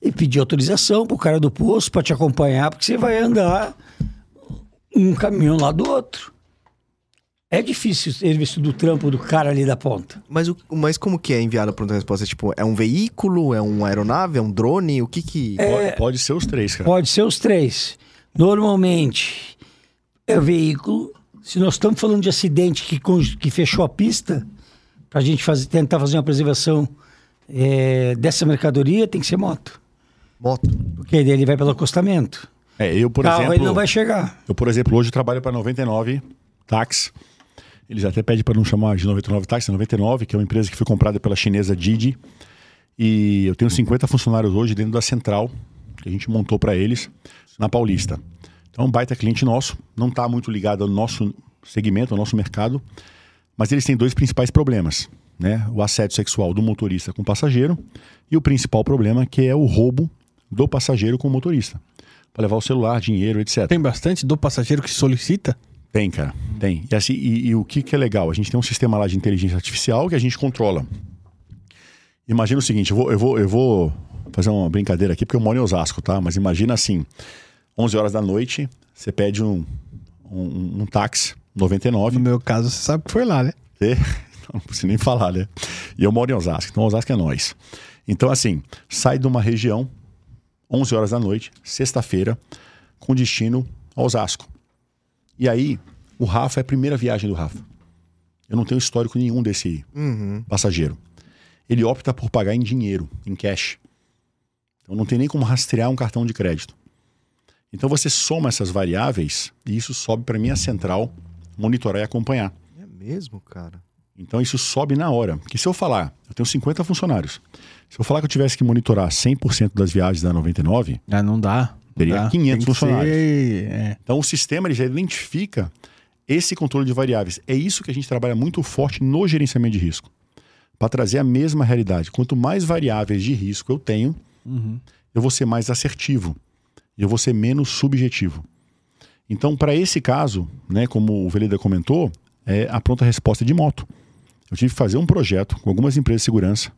e pedir autorização pro cara do posto para te acompanhar, porque você vai andar um caminhão lá do outro. É difícil serviço do trampo do cara ali da ponta. Mas, o, mas como que é enviado a pronta resposta? Tipo, é um veículo? É uma aeronave? É um drone? O que que... Pode, pode ser os três, cara. Pode ser os três. Normalmente é veículo. Se nós estamos falando de acidente que, que fechou a pista, para a gente fazer, tentar fazer uma preservação é, dessa mercadoria, tem que ser moto. Moto. Porque ele vai pelo acostamento. É, eu, por Carro exemplo. ele não vai chegar. Eu, por exemplo, hoje trabalho para 99 Táxi. Eles até pedem para não chamar de 99 Táxi, é 99, que é uma empresa que foi comprada pela chinesa Didi. E eu tenho 50 funcionários hoje dentro da central que a gente montou para eles na Paulista. Então, um baita cliente nosso, não está muito ligado ao nosso segmento, ao nosso mercado, mas eles têm dois principais problemas, né? O assédio sexual do motorista com o passageiro e o principal problema que é o roubo do passageiro com o motorista. Para levar o celular, dinheiro, etc. Tem bastante do passageiro que solicita? Tem, cara, tem. E, assim, e, e o que, que é legal? A gente tem um sistema lá de inteligência artificial que a gente controla. Imagina o seguinte, eu vou, eu vou, eu vou fazer uma brincadeira aqui, porque eu moro em Osasco, tá? Mas imagina assim, 11 horas da noite, você pede um, um, um táxi, 99, No meu caso, você sabe que foi lá, né? você- não preciso nem falar, né? E eu moro em Osasco, então Osasco é nós. Então, assim, sai de uma região, 11 horas da noite, sexta-feira, com destino a Osasco. E aí, o Rafa é a primeira viagem do Rafa. Eu não tenho histórico nenhum desse Uhum. passageiro. Ele opta por pagar em dinheiro, em cash. Então não tem nem como rastrear um cartão de crédito. Então você soma essas variáveis e isso sobe para minha central monitorar e acompanhar. É mesmo, cara? Então isso sobe na hora. Porque se eu falar, eu tenho 50 funcionários. Se eu falar que eu tivesse que monitorar 100% das viagens da 99, Ah, não dá. não Teria dá. 500 Tem que funcionários. ser- é. então o sistema ele já identifica esse controle de variáveis. É isso que a gente trabalha muito forte no gerenciamento de risco. Para trazer a mesma realidade. Quanto mais variáveis de risco eu tenho, eu vou ser mais assertivo. Eu vou ser menos subjetivo. Então, para esse caso, né, como o Veleda comentou, é a pronta resposta de moto. Eu tive que fazer um projeto com algumas empresas de segurança,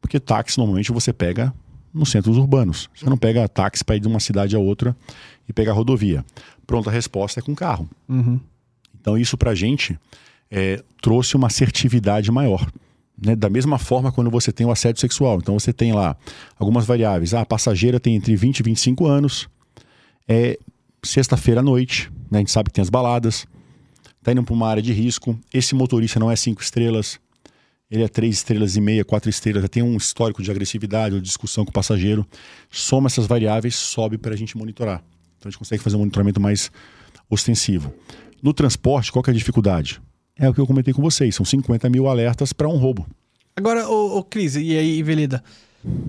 porque táxi normalmente você pega nos centros urbanos. Você não pega táxi para ir de uma cidade a outra e pegar rodovia. Pronta resposta é com carro. Uhum. Então, isso para a gente é, trouxe uma assertividade maior. Né? Da mesma forma, quando você tem o assédio sexual. Então, você tem lá algumas variáveis. Ah, a passageira tem entre 20 e 25 anos. É sexta-feira à noite. Né? A gente sabe que tem as baladas. Está indo para uma área de risco. Esse motorista não é cinco estrelas. Ele é três estrelas e meia, quatro estrelas. Já tem um histórico de agressividade ou discussão com o passageiro. Soma essas variáveis, sobe para a gente monitorar. Então, a gente consegue fazer um monitoramento mais ostensivo. No transporte, qual que é a dificuldade? É o que eu comentei com vocês, são 50 mil alertas para um roubo. Agora, ô, ô Cris, e aí, Velida?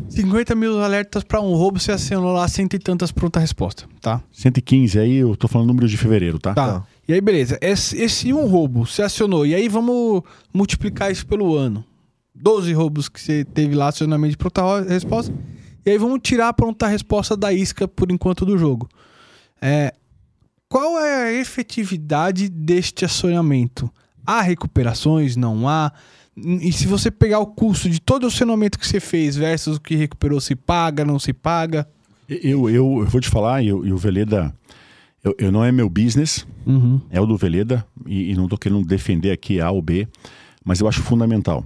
50 mil alertas pra um roubo, você acionou lá cento e tantas pronta resposta, tá? 115, aí eu tô falando número de fevereiro, tá? Tá. E aí, beleza. Esse, esse um roubo você acionou. E aí, vamos multiplicar isso pelo ano. 12 roubos que você teve lá, acionamento de pronta ro- resposta. E aí, vamos tirar a pronta resposta da isca por enquanto do jogo. É, qual é a efetividade deste acionamento? Há recuperações? Não há? E se você pegar o custo de todo o acionamento que você fez versus o que recuperou, se paga, não se paga? Eu, eu, eu vou te falar, e o Veleda, eu, eu não é meu business, Uhum. é o do Veleda, e, e não tô querendo defender aqui A ou B, mas eu acho fundamental.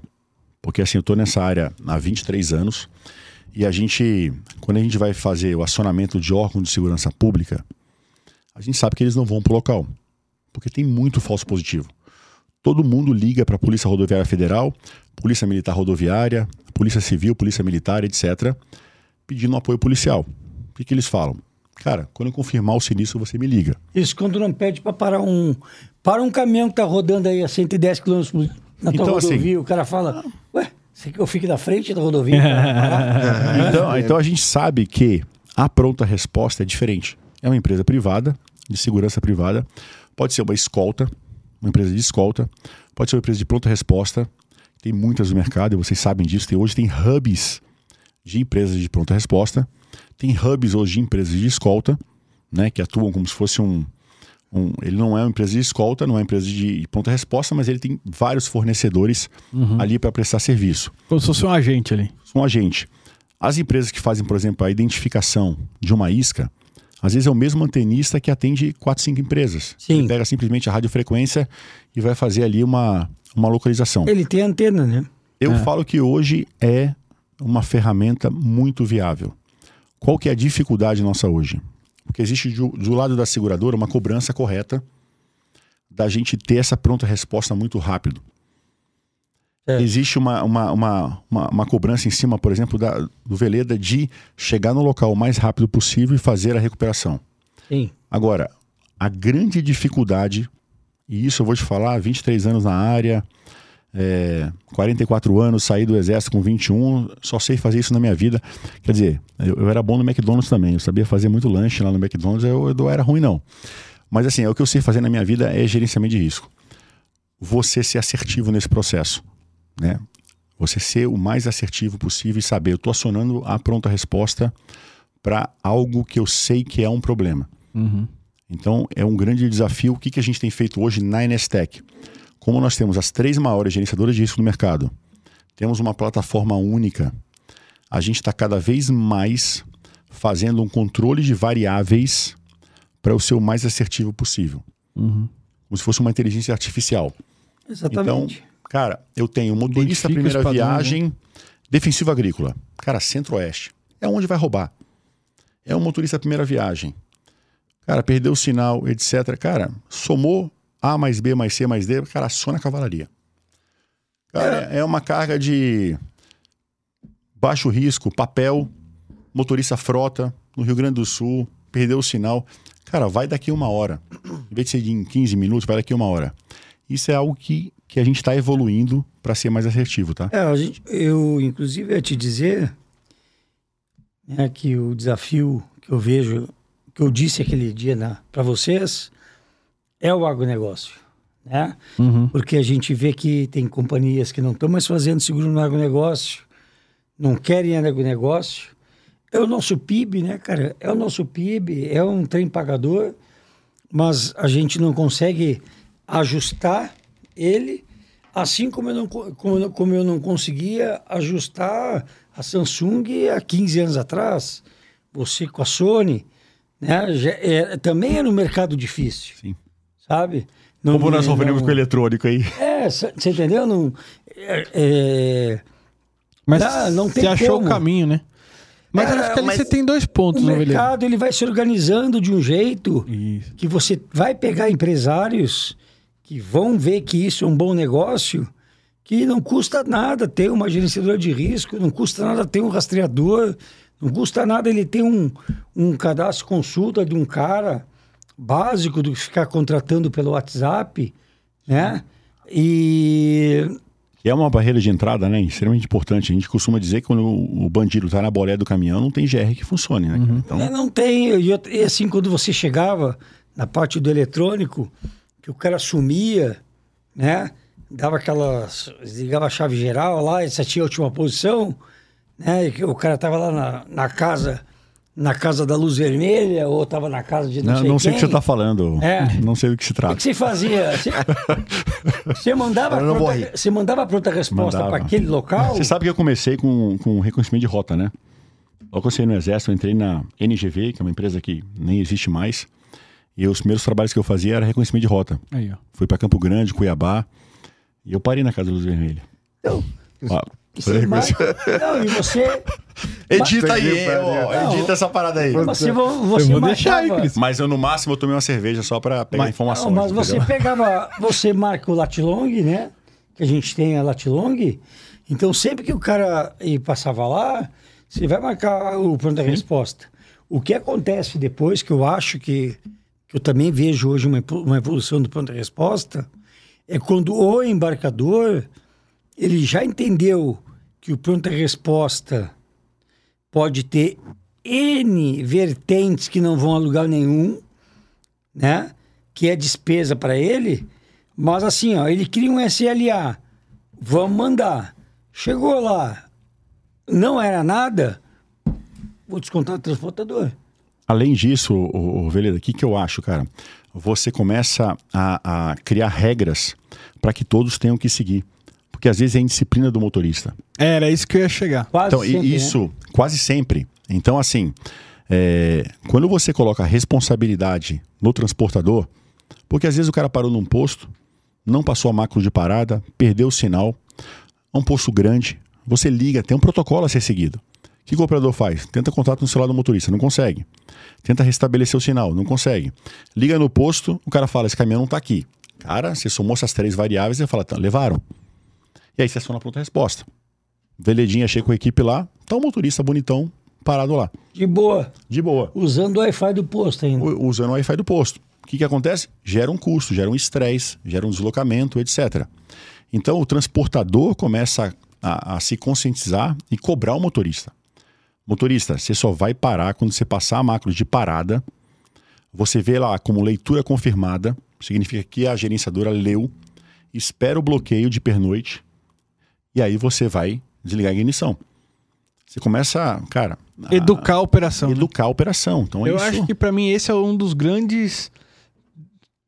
Porque assim, eu tô nessa área há 23 anos, e a gente, quando a gente vai fazer o acionamento de órgão de segurança pública, a gente sabe que eles não vão pro local, porque tem muito falso positivo. Todo mundo liga para a Polícia Rodoviária Federal, Polícia Militar Rodoviária, Polícia Civil, Polícia Militar, etc., pedindo apoio policial. O que, que eles falam? Cara, quando eu confirmar o sinistro, você me liga. Isso quando não pede para parar um. Para um caminhão que tá rodando aí a 110 km na tua Então, assim- rodovia, o cara fala, ué, você quer que eu fique na frente da rodovia? pra parar?" Então, então a gente sabe que a pronta resposta é diferente. É uma empresa privada, de segurança privada, pode ser uma escolta, uma empresa de escolta, pode ser uma empresa de pronta resposta. Tem muitas no mercado, e vocês sabem disso. Tem, hoje tem hubs de empresas de pronta resposta. Tem hubs hoje de empresas de escolta, né, que atuam como se fosse um, um, ele não é uma empresa de escolta, não é uma empresa de ponta-resposta, mas ele tem vários fornecedores ali para prestar serviço. Como se fosse um agente ali. Um agente. As empresas que fazem, por exemplo, a identificação de uma isca, às vezes é o mesmo antenista que atende quatro, cinco empresas. Sim. Ele pega simplesmente a radiofrequência e vai fazer ali uma, uma localização. Ele tem antena, né? Eu É. falo que hoje é uma ferramenta muito viável. Qual que é a dificuldade nossa hoje? Porque existe do, do lado da seguradora uma cobrança correta da gente ter essa pronta resposta muito rápido. É. Existe uma, uma, uma, uma, uma cobrança em cima, por exemplo, da, do Veleda de chegar no local o mais rápido possível e fazer a recuperação. Sim. Agora, a grande dificuldade, e isso eu vou te falar, 23 anos na área, é, 44 anos, saí do exército com 21, só sei fazer isso na minha vida. Quer dizer, eu, eu era bom no McDonald's também, eu sabia fazer muito lanche lá no McDonald's, eu, eu não era ruim não. Mas assim, é o que eu sei fazer na minha vida é gerenciamento de risco. Você ser assertivo nesse processo, né? Você ser o mais assertivo possível e saber, eu estou acionando a pronta resposta para algo que eu sei que é um problema. Então, é um grande desafio. O que, que a gente tem feito hoje na Nestec? Como nós temos as três maiores gerenciadoras de risco no mercado, temos uma plataforma única, a gente está cada vez mais fazendo um controle de variáveis para o ser o mais assertivo possível. Como se fosse uma inteligência artificial. Exatamente. Então, cara, eu tenho motorista primeira né? viagem, defensivo agrícola. Cara, centro-oeste. É onde vai roubar. É um motorista primeira viagem. Cara, perdeu o sinal, etc. Cara, somou A mais B mais C mais D, cara, aciona a cavalaria. Cara, é uma carga de baixo risco, papel, motorista frota, no Rio Grande do Sul, perdeu o sinal. Cara, vai daqui uma hora. Em vez de ser em 15 minutos, vai daqui uma hora. Isso é algo que, que a gente está evoluindo para ser mais assertivo, tá? É, a gente, eu, inclusive, ia te dizer né, que o desafio que eu vejo, que eu disse aquele dia para vocês, é o agronegócio. Né? Porque a gente vê que tem companhias que não estão mais fazendo seguro no agronegócio, não querem agronegócio. É o nosso PIB, né, cara? É o nosso PIB, é um trem pagador, mas a gente não consegue ajustar ele, assim como eu não, co- como, como eu não conseguia ajustar a Samsung há 15 anos atrás, você com a Sony, né? Já é, também era um mercado difícil, Sim. Sabe? Não- Como nós sofremos não- com o eletrônico aí. É, você entendeu? Não, é, é, Mas Não, não tem você achou como. o caminho, né? Mas É, acho que ali mas você tem dois o pontos, né, Veleda? mercado ele vai se organizando de um jeito Isso. que você vai pegar empresários que vão ver que isso é um bom negócio, que não custa nada ter uma gerenciadora de risco, não custa nada ter um rastreador, não custa nada ele ter um, um cadastro consulta de um cara básico do que ficar contratando pelo WhatsApp, né? E é uma barreira de entrada, né? Extremamente importante. A gente costuma dizer que quando o bandido tá na bolé do caminhão, não tem GR que funcione, né? cara? Então, É, não tem. E, assim, quando você chegava na parte do eletrônico, que o cara sumia, né? Dava aquelas. Ligava a chave geral lá, e você tinha a última posição, né? E que o cara tava lá na, na casa. Na casa da luz vermelha, ou tava na casa de não, não, sei não sei o que você tá falando. É. Não sei do que se O que trata. você fazia? Você, você mandava, pronta, você mandava pronta resposta para aquele local? Você sabe que eu comecei com, com reconhecimento de rota, né? Logo que eu saí no Exército, eu entrei na NGV, que é uma empresa que nem existe mais. E os primeiros trabalhos que eu fazia era reconhecimento de rota. Aí, ó. Fui para Campo Grande, Cuiabá. E eu parei na Casa da Luz Vermelha. Então, você, mar- não, e você, Edita Mas- aí, ó, Não. edita essa parada aí. você, você vou deixar aí, Cris. Mas eu, no máximo, eu tomei uma cerveja só para pegar Mas- informação. Não, mas você pegava, você marca o Latilong, né? Que a gente tem a Latilong. Então, sempre que o cara passava lá, você vai marcar o pronto resposta. O que acontece depois, que eu acho que, que eu também vejo hoje uma, uma evolução do pronto resposta, é quando o embarcador ele já entendeu que o pronto resposta pode ter N vertentes que não vão a lugar nenhum, né? Que é despesa para ele, mas assim, ó, ele cria um SLA, vamos mandar. Chegou lá, não era nada, vou descontar o transportador. Além disso, o, o Veleda, o que, que eu acho, cara? Você começa a, a criar regras para que todos tenham que seguir. Porque às vezes é indisciplina do motorista. Era isso que eu ia chegar. Quase Então, e- sempre, né? isso, quase sempre. Então, assim, é, quando você coloca a responsabilidade no transportador, porque às vezes o cara parou num posto, não passou a macro de parada, perdeu o sinal, é um posto grande, você liga, tem um protocolo a ser seguido. O que o operador faz? Tenta contato no celular do motorista, não consegue. Tenta restabelecer o sinal, não consegue. Liga no posto, o cara fala: esse caminhão não tá aqui. Cara, você somou essas três variáveis e fala: tá, levaram. E aí você aciona a pronta resposta. Veledinha chega com a equipe lá, tá o motorista bonitão parado lá, De boa. de boa, Usando o Wi-Fi do posto ainda. u- usando o Wi-Fi do posto. O que, que acontece? Gera um custo, gera um estresse, gera um deslocamento, etc. Então o transportador começa a, a se conscientizar e cobrar o motorista. Motorista, você só vai parar quando você passar a macro de parada. Você vê lá como leitura confirmada, significa que a gerenciadora leu, espera o bloqueio de pernoite e aí você vai desligar a ignição. Você começa, cara, a Educar a operação. né? educar a operação. Então é Eu isso. acho que pra mim esse é um dos grandes.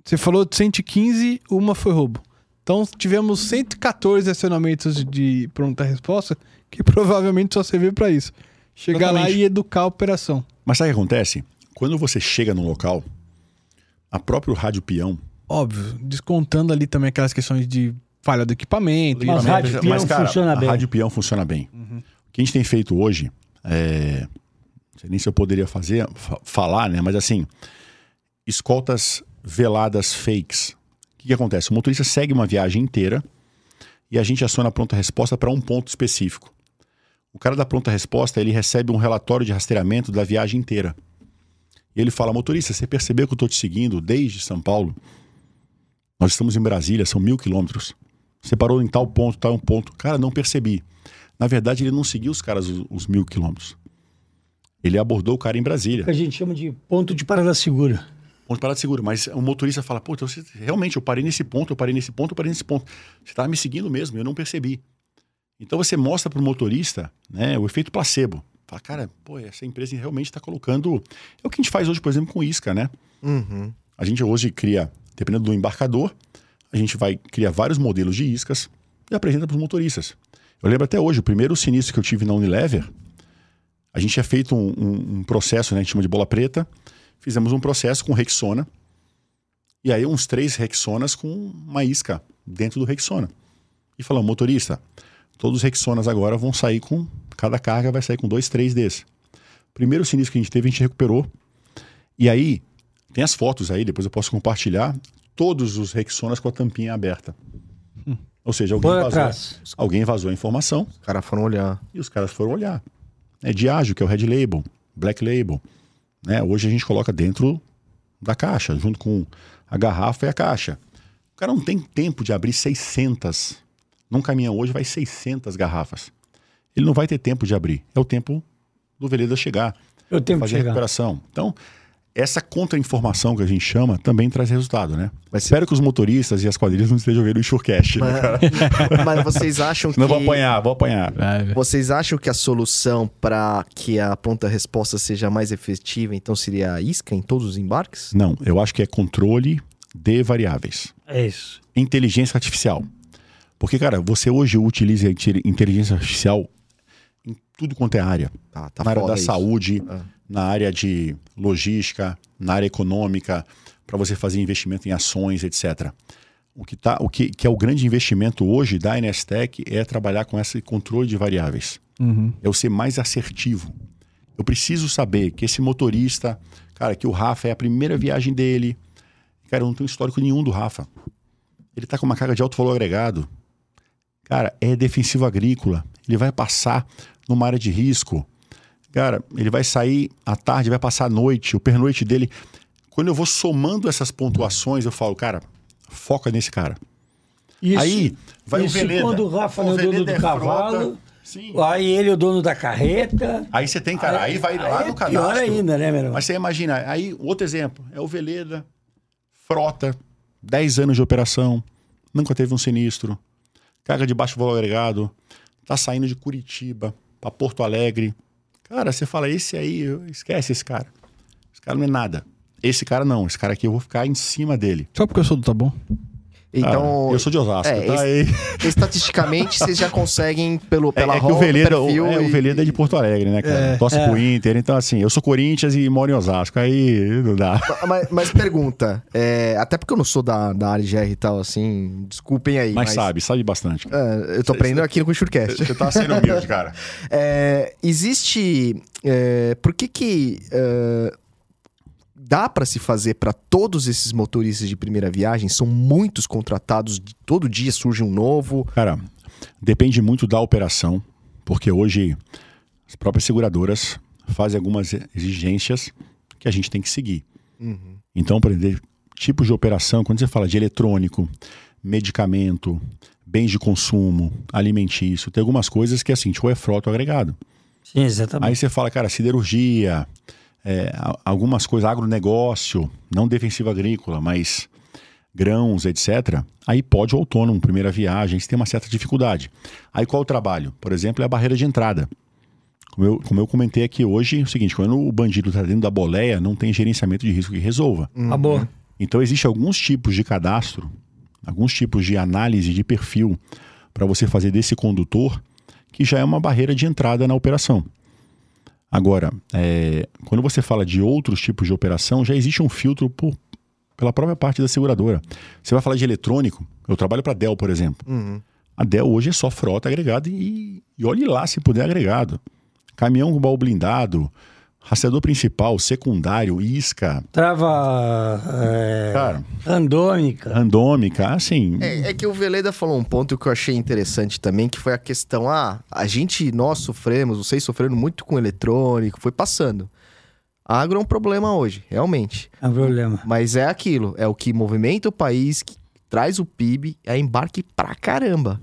Você falou de 115, uma foi roubo. Então tivemos 114 acionamentos de pronta resposta, que provavelmente só serviu pra isso. Chegar lá Exatamente. e educar a operação. Mas sabe o que acontece? Quando você chega num local, a próprio rádio peão. Óbvio, descontando ali também aquelas questões de falha do equipamento. Mas e- rádio peão funciona a bem. rádio peão funciona bem. O que a gente tem feito hoje, é, não sei nem se eu poderia fazer, fa- falar, né? Mas assim, escoltas veladas fakes. O que, que acontece? O motorista segue uma viagem inteira e a gente aciona a pronta resposta para um ponto específico. O cara da pronta resposta, ele recebe um relatório de rastreamento da viagem inteira. E ele fala, motorista, você percebeu que eu estou te seguindo desde São Paulo? Nós estamos em Brasília, são mil quilômetros. Você parou em tal ponto, tal um ponto. Cara, não percebi. Na verdade, ele não seguiu os caras os, os mil quilômetros. Ele abordou o cara em Brasília. A gente chama de ponto de parada segura. Ponto de parada seguro. Mas o motorista fala, pô, então você, realmente, eu parei nesse ponto, eu parei nesse ponto, eu parei nesse ponto. Você estava me seguindo mesmo, eu não percebi. Então você mostra para o motorista né, o efeito placebo. Fala, cara, pô, essa empresa realmente está colocando. É o que a gente faz hoje, por exemplo, com isca, né? Uhum. A gente hoje cria, dependendo do embarcador, a gente vai criar vários modelos de iscas e apresenta para os motoristas. Eu lembro até hoje, o primeiro sinistro que eu tive na Unilever, a gente tinha feito um, um- um processo, né, a gente chama de bola preta, fizemos um processo com Rexona, e aí uns três Rexonas com uma isca dentro do Rexona. E falamos, motorista, todos os Rexonas agora vão sair com, cada carga vai sair com dois, três desses. Primeiro sinistro que a gente teve, a gente recuperou, e aí, tem as fotos aí, depois eu posso compartilhar. Todos os Rexonas com a tampinha aberta. Ou seja, alguém Põe vazou, atrás. alguém vazou a informação Os caras foram olhar. e os caras foram olhar. É Diageo, que é o Red Label, Black Label. Né? Hoje a gente coloca dentro da caixa, junto com a garrafa e a caixa. O cara não tem tempo de abrir 600. Num caminhão hoje vai 600 garrafas. Ele não vai ter tempo de abrir. É o tempo do Veleda chegar Eu tenho que fazer a chegar. recuperação. Então, essa contra-informação que a gente chama também traz resultado, né? Mas Espero que os motoristas e as quadrilhas não estejam vendo o Insurecast, né, cara? Mas vocês acham que. Não vou apanhar, vou apanhar. Vocês acham que a solução para que a pronta resposta seja mais efetiva, então seria a isca em todos os embarques? Não, eu acho que é controle de variáveis. É isso. Inteligência artificial. Porque, cara, você hoje utiliza inteligência artificial em tudo quanto é área. Tá, tá na área da isso. saúde, É. na área de logística, na área econômica, para você fazer investimento em ações, etc. O que, tá, o que, que é o grande investimento hoje da Inestec é trabalhar com esse controle de variáveis. Uhum. É eu ser mais assertivo. Eu preciso saber que esse motorista, cara, que o Rafa é a primeira viagem dele. Cara, eu não tenho histórico nenhum do Rafa. Ele tá com uma carga de alto valor agregado. Cara, é defensivo agrícola. Ele vai passar numa área de risco. Cara, ele vai sair à tarde, vai passar à noite. O pernoite dele. Quando eu vou somando essas pontuações, eu falo, cara, foca nesse cara. Isso, Aí vai isso o Veleda. quando o Rafa não é o dono do é cavalo, frota. Sim. aí ele é o dono da carreta. Aí você tem, cara, aí, vai lá aí no é cadastro. Pior ainda, né, meu irmão? Mas você imagina, aí outro exemplo, é o Veleda, frota, 10 anos de operação, nunca teve um sinistro, carga de baixo valor agregado, tá saindo de Curitiba para Porto Alegre. Cara, você fala, esse aí, esquece esse cara. Esse cara não é nada. Esse cara não, esse cara aqui eu vou ficar em cima dele. Só porque eu sou do Tá Bom? Então, Ah, eu sou de Osasco, é, tá? estatisticamente, vocês já conseguem, pelo, É, pela é que o Veleda, o, perfil é, o e- Veleda é de Porto Alegre, né, cara? É. Torce É. pro Inter, então assim, eu sou Corinthians e moro em Osasco, aí não dá. Mas, mas pergunta, é, até porque eu não sou da, da área de GR e tal, assim, desculpem aí. Mas sabe, sabe bastante. É, eu tô aprendendo aqui no Culturecast. Você tá sendo humilde, cara. É, existe. é, por que que. É, dá pra se fazer pra todos esses motoristas de primeira viagem? São muitos contratados, todo dia surge um novo. Cara, depende muito da operação, porque hoje as próprias seguradoras fazem algumas exigências que a gente tem que seguir. Então, por exemplo, tipos de operação, quando você fala de eletrônico, medicamento, bens de consumo, alimentício, tem algumas coisas que assim, tipo é frota ou agregado. Sim, exatamente. Aí você fala, cara, siderurgia, é, algumas coisas, agronegócio, não defensivo agrícola, mas grãos, etc. Aí pode o autônomo, primeira viagem, você tem uma certa dificuldade. Aí qual o trabalho? Por exemplo, é a barreira de entrada. Como eu, como eu comentei aqui hoje, é o seguinte, quando o bandido está dentro da boleia, não tem gerenciamento de risco que resolva. Acabou. Então, existem alguns tipos de cadastro, alguns tipos de análise de perfil para você fazer desse condutor, que já é uma barreira de entrada na operação. Agora, é, quando você fala de outros tipos de operação, já existe um filtro por- pela própria parte da seguradora. Você vai falar de eletrônico, eu trabalho para a Dell, por exemplo. A Dell hoje é só frota agregada e, e olhe lá se puder agregado. Caminhão com baú blindado, rastreador principal, secundário, isca, Trava é, cara, randômica. randômica, assim. É, é que o Veleda falou um ponto que eu achei interessante também, que foi a questão: ah, a gente, nós sofremos, vocês sofreram muito com eletrônico, foi passando. A agro é um problema hoje, realmente. É um problema. Mas é aquilo, é o que movimenta o país, que traz o PIB, é embarque pra caramba.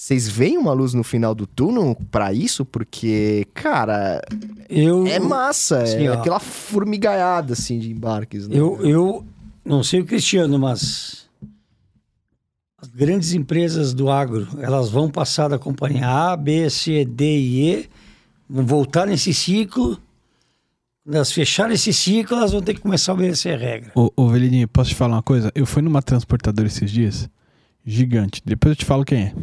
Vocês veem uma luz no final do túnel pra isso? Porque, cara, Eu, é massa, Sim, é ó. aquela formigaiada, assim, de embarques, né? eu, eu não sei o Cristiano, mas as grandes empresas do agro, elas vão passar da companhia A, B, C, D e E, vão voltar nesse ciclo. Quando elas fecharem esse ciclo, elas vão ter que começar a obedecer a regra. Ô, ô Velidinho, posso te falar uma coisa? Eu fui numa transportadora esses dias, gigante. Depois eu te falo quem é.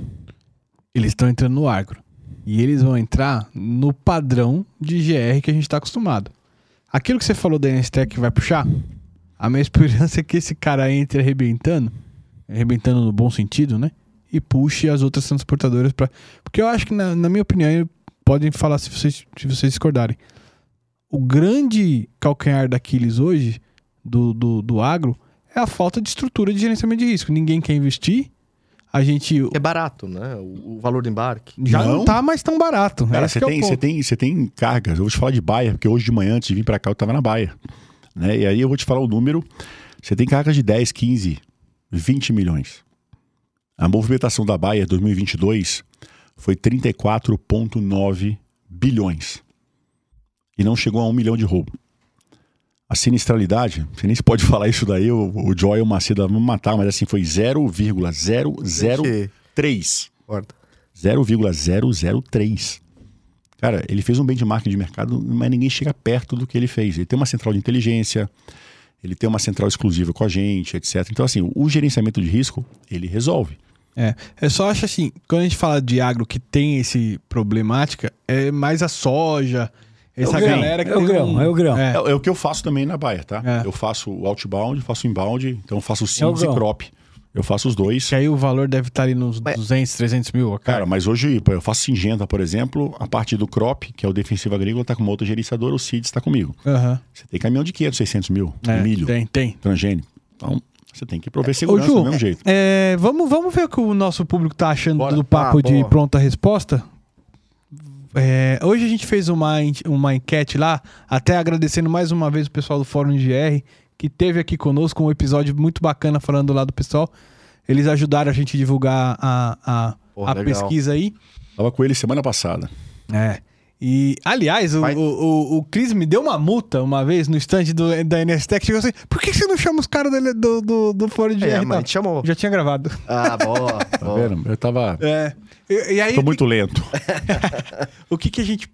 Eles estão entrando no agro. E eles vão entrar no padrão de GR que a gente tá acostumado. Aquilo que você falou da NSTEC vai puxar, a minha esperança é que esse cara entre arrebentando, arrebentando no bom sentido, né? E puxe as outras transportadoras para Porque eu acho que, na, na minha opinião, podem falar se vocês, se vocês discordarem. O grande calcanhar daqueles hoje, do, do, do agro, é a falta de estrutura de gerenciamento de risco. Ninguém quer investir. A gente É barato, né? O, o valor do embarque. já não, Não. tá mais tão barato. Cara, Esse você é tem, ponto. você tem, você tem cargas. Eu vou te falar de Baia, porque hoje de manhã, antes de vir para cá, eu tava na Baia. Né? E aí eu vou te falar o número. Você tem cargas de 10, 15, 20 milhões. A movimentação da Baia 2022 foi 34,9 bilhões. E não chegou a um milhão de roubo. A sinistralidade, você nem se pode falar isso daí, o, o Joy e o Macedo vão me matar, mas assim, foi 0,003. Corta. 0,003. Cara, ele fez um benchmark de mercado, mas ninguém chega perto do que ele fez. Ele tem uma central de inteligência, ele tem uma central exclusiva com a gente, etc. Então, assim, o gerenciamento de risco, ele resolve. É, eu só acho assim, quando a gente fala de agro que tem esse problemática, é mais a soja, essa o grão, galera que é o tem grão, um- é o grão. É, É, é o que eu faço também na Baia, tá? É. Eu faço o outbound, faço o inbound, então eu faço o É o simples e crop. Eu faço os dois. que aí o valor deve estar ali nos Mas- 200, 300 mil. Cara, Cara, mas hoje eu faço Singenta, por exemplo, a parte do crop, que é o defensivo agrícola, tá com uma outra gerenciadora, o CID está comigo. Aham. Você tem caminhão de 500, 600 mil, É, milho, Tem, tem. transgênico. Então, você tem que prover Ô, segurança Ju, do mesmo jeito. é, vamos, vamos ver o que o nosso público tá achando Bora. do papo Ah, de boa. pronta resposta. É, hoje a gente fez uma, uma enquete lá, até agradecendo mais uma vez o pessoal do Fórum de GR, que teve aqui conosco um episódio muito bacana falando lá do pessoal. Eles ajudaram a gente a divulgar a, a, Porra, a pesquisa aí. Tava com ele semana passada. É. E, aliás, o, Vai- o, o, o Cris me deu uma multa uma vez no stand do, da NSTEC. Chegou assim: por que você não chama os caras do, do, do, do Fórum de É, GR? e mas tal? a gente chamou. Já tinha gravado. Ah, boa. Tá boa. vendo? Eu tava. É. E, e aí, Tô muito lento. o que, que a gente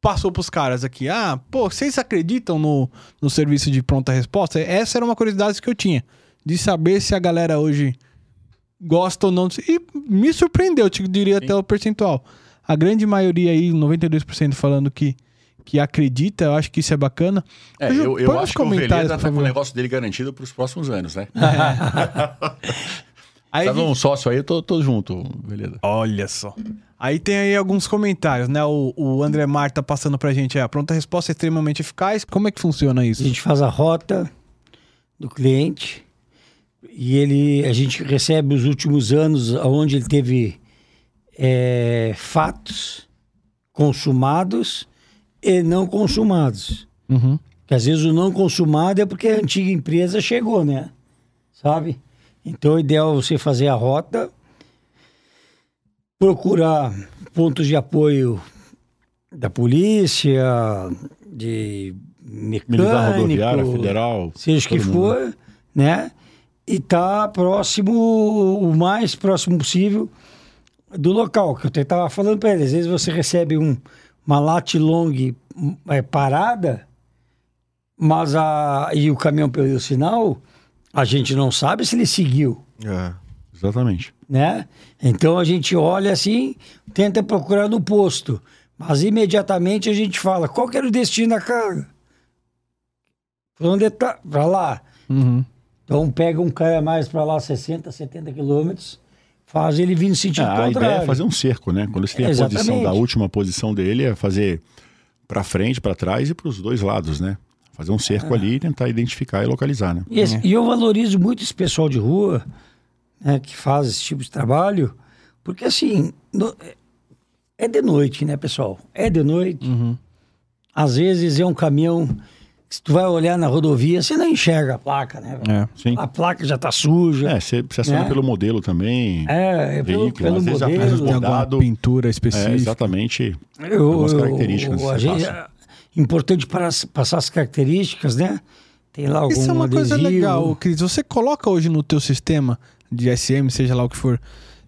passou pros caras aqui? Ah, pô, vocês acreditam no, no serviço de pronta resposta? Essa era uma curiosidade que eu tinha. De saber se a galera hoje gosta ou não. E me surpreendeu, eu te diria até o percentual. A grande maioria aí, 92% falando que, que acredita, eu acho que isso é bacana. É, eu, eu nos acho que o Veleda tá com o negócio dele garantido para os próximos anos, né? Aí, um sócio aí, eu tô, tô junto, Veleda. Olha só. Aí tem aí alguns comentários, né? O, o André Marta passando pra gente, é, a pronta resposta é extremamente eficaz. Como é que funciona isso? A gente faz a rota do cliente e ele, a gente recebe os últimos anos onde ele teve é, fatos consumados e não consumados. Uhum. Que às vezes o não consumado é porque a antiga empresa chegou, né? Sabe? Então o ideal é você fazer a rota, procurar pontos de apoio da polícia, de mecânico, Militar Rodoviária Federal. seja o que mundo, for, né? E tá próximo, o mais próximo possível do local. Que eu estava falando para ele, às vezes você recebe um, uma lat long é, parada, mas a, e o caminhão perdeu o sinal, a gente não sabe se ele seguiu, É. Exatamente. né? Então a gente olha assim, tenta procurar no posto, mas imediatamente a gente fala, qual que era o destino da carga? Pra onde tá? Pra lá. Uhum. Então pega um cara mais para lá, 60, 70 quilômetros, faz ele vir no sentido Ah, a contrário. ideia é fazer um cerco, né? Quando você tem a Exatamente. posição da última posição dele, é fazer para frente, para trás e para os dois lados, né? Fazer um cerco ali e tentar identificar e localizar, né? E, esse- e eu valorizo muito esse pessoal de rua né, que faz esse tipo de trabalho, porque assim, no- é de noite, né, pessoal? É de noite. Às vezes é um caminhão que se tu vai olhar na rodovia, você não enxerga a placa, né? É. Sim. A placa já tá suja. É, você aciona Né? pelo modelo também. É, é pelo, Veículo, pelo às vezes modelo. pintura É, específica. exatamente. Eu- características eu- a você gente- passa. Importante para, passar as características, né? Tem lá algum Isso é uma coisa adesivo. legal, Cris. Você coloca hoje no teu sistema de SM, seja lá o que for,